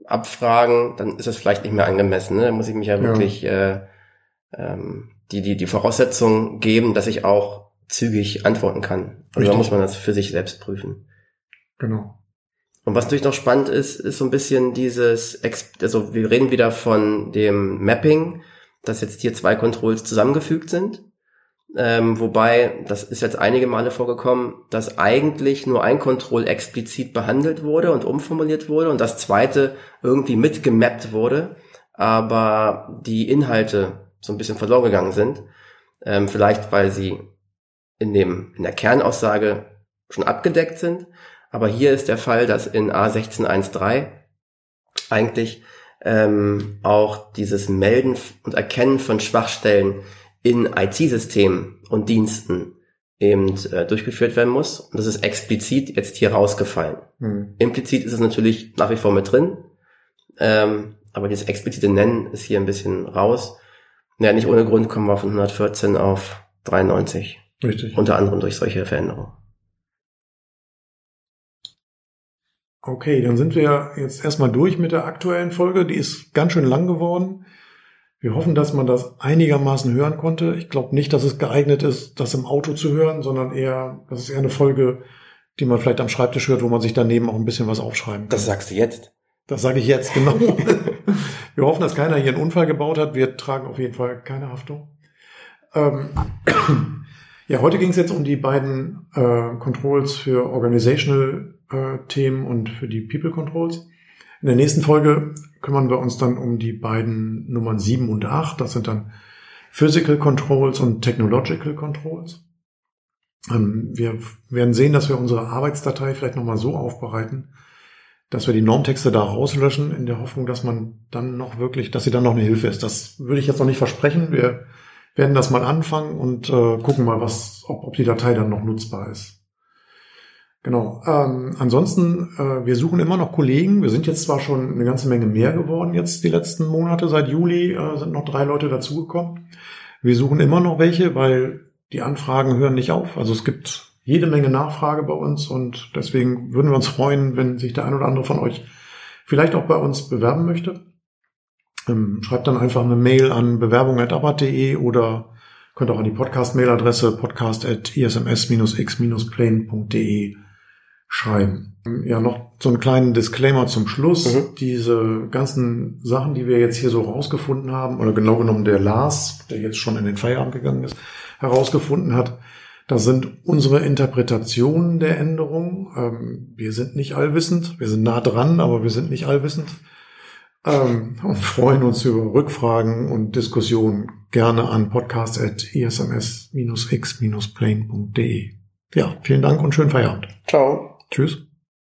Abfragen, dann ist das vielleicht nicht mehr angemessen. Ne? Da muss ich mich ja wirklich ja. Äh, ähm, die, die, die Voraussetzung geben, dass ich auch zügig antworten kann. Also da muss man das für sich selbst prüfen. Genau. Und was natürlich noch spannend ist, ist so ein bisschen dieses, also wir reden wieder von dem Mapping, dass jetzt hier zwei Controls zusammengefügt sind. Ähm, wobei, das ist jetzt einige Male vorgekommen, dass eigentlich nur ein Control explizit behandelt wurde und umformuliert wurde und das zweite irgendwie mitgemappt wurde, aber die Inhalte so ein bisschen verloren gegangen sind. Ähm, vielleicht, weil sie in dem, in der Kernaussage schon abgedeckt sind. Aber hier ist der Fall, dass in A1613 eigentlich ähm, auch dieses Melden und Erkennen von Schwachstellen in IT-Systemen und Diensten eben äh, durchgeführt werden muss. Und das ist explizit jetzt hier rausgefallen. Hm. Implizit ist es natürlich nach wie vor mit drin, ähm, aber dieses explizite Nennen ist hier ein bisschen raus. Ja, nicht ohne Grund kommen wir von 114 auf 93. Richtig. Unter anderem durch solche Veränderungen. Okay, dann sind wir jetzt erstmal durch mit der aktuellen Folge. Die ist ganz schön lang geworden. Wir hoffen, dass man das einigermaßen hören konnte. Ich glaube nicht, dass es geeignet ist, das im Auto zu hören, sondern eher, das ist eher eine Folge, die man vielleicht am Schreibtisch hört, wo man sich daneben auch ein bisschen was aufschreiben kann. Das sagst du jetzt. Das sage ich jetzt, genau. wir hoffen, dass keiner hier einen Unfall gebaut hat. Wir tragen auf jeden Fall keine Haftung. Ähm, ja, heute ging es jetzt um die beiden äh, Controls für Organizational äh, Themen und für die People Controls. In der nächsten Folge kümmern wir uns dann um die beiden Nummern 7 und 8. Das sind dann Physical Controls und Technological Controls. Ähm, wir werden sehen, dass wir unsere Arbeitsdatei vielleicht nochmal so aufbereiten, dass wir die Normtexte da rauslöschen, in der Hoffnung, dass man dann noch wirklich, dass sie dann noch eine Hilfe ist. Das würde ich jetzt noch nicht versprechen. Wir werden das mal anfangen und äh, gucken mal, was, ob, ob die Datei dann noch nutzbar ist. Genau. Ähm, ansonsten, äh, wir suchen immer noch Kollegen. Wir sind jetzt zwar schon eine ganze Menge mehr geworden jetzt die letzten Monate. Seit Juli äh, sind noch drei Leute dazugekommen. Wir suchen immer noch welche, weil die Anfragen hören nicht auf. Also es gibt jede Menge Nachfrage bei uns und deswegen würden wir uns freuen, wenn sich der ein oder andere von euch vielleicht auch bei uns bewerben möchte. Ähm, schreibt dann einfach eine Mail an bewerbung.abat.de oder könnt auch an die Podcast-Mailadresse podcast.isms-x-plane.de schreiben. Ja, noch so einen kleinen Disclaimer zum Schluss. Mhm. Diese ganzen Sachen, die wir jetzt hier so rausgefunden haben, oder genau genommen der Lars, der jetzt schon in den Feierabend gegangen ist, herausgefunden hat, das sind unsere Interpretationen der Änderungen. Ähm, wir sind nicht allwissend, wir sind nah dran, aber wir sind nicht allwissend. Ähm, und freuen uns über Rückfragen und Diskussionen gerne an podcast.isms-x-plane.de. Ja, vielen Dank und schönen Feierabend. Ciao. Tschüss.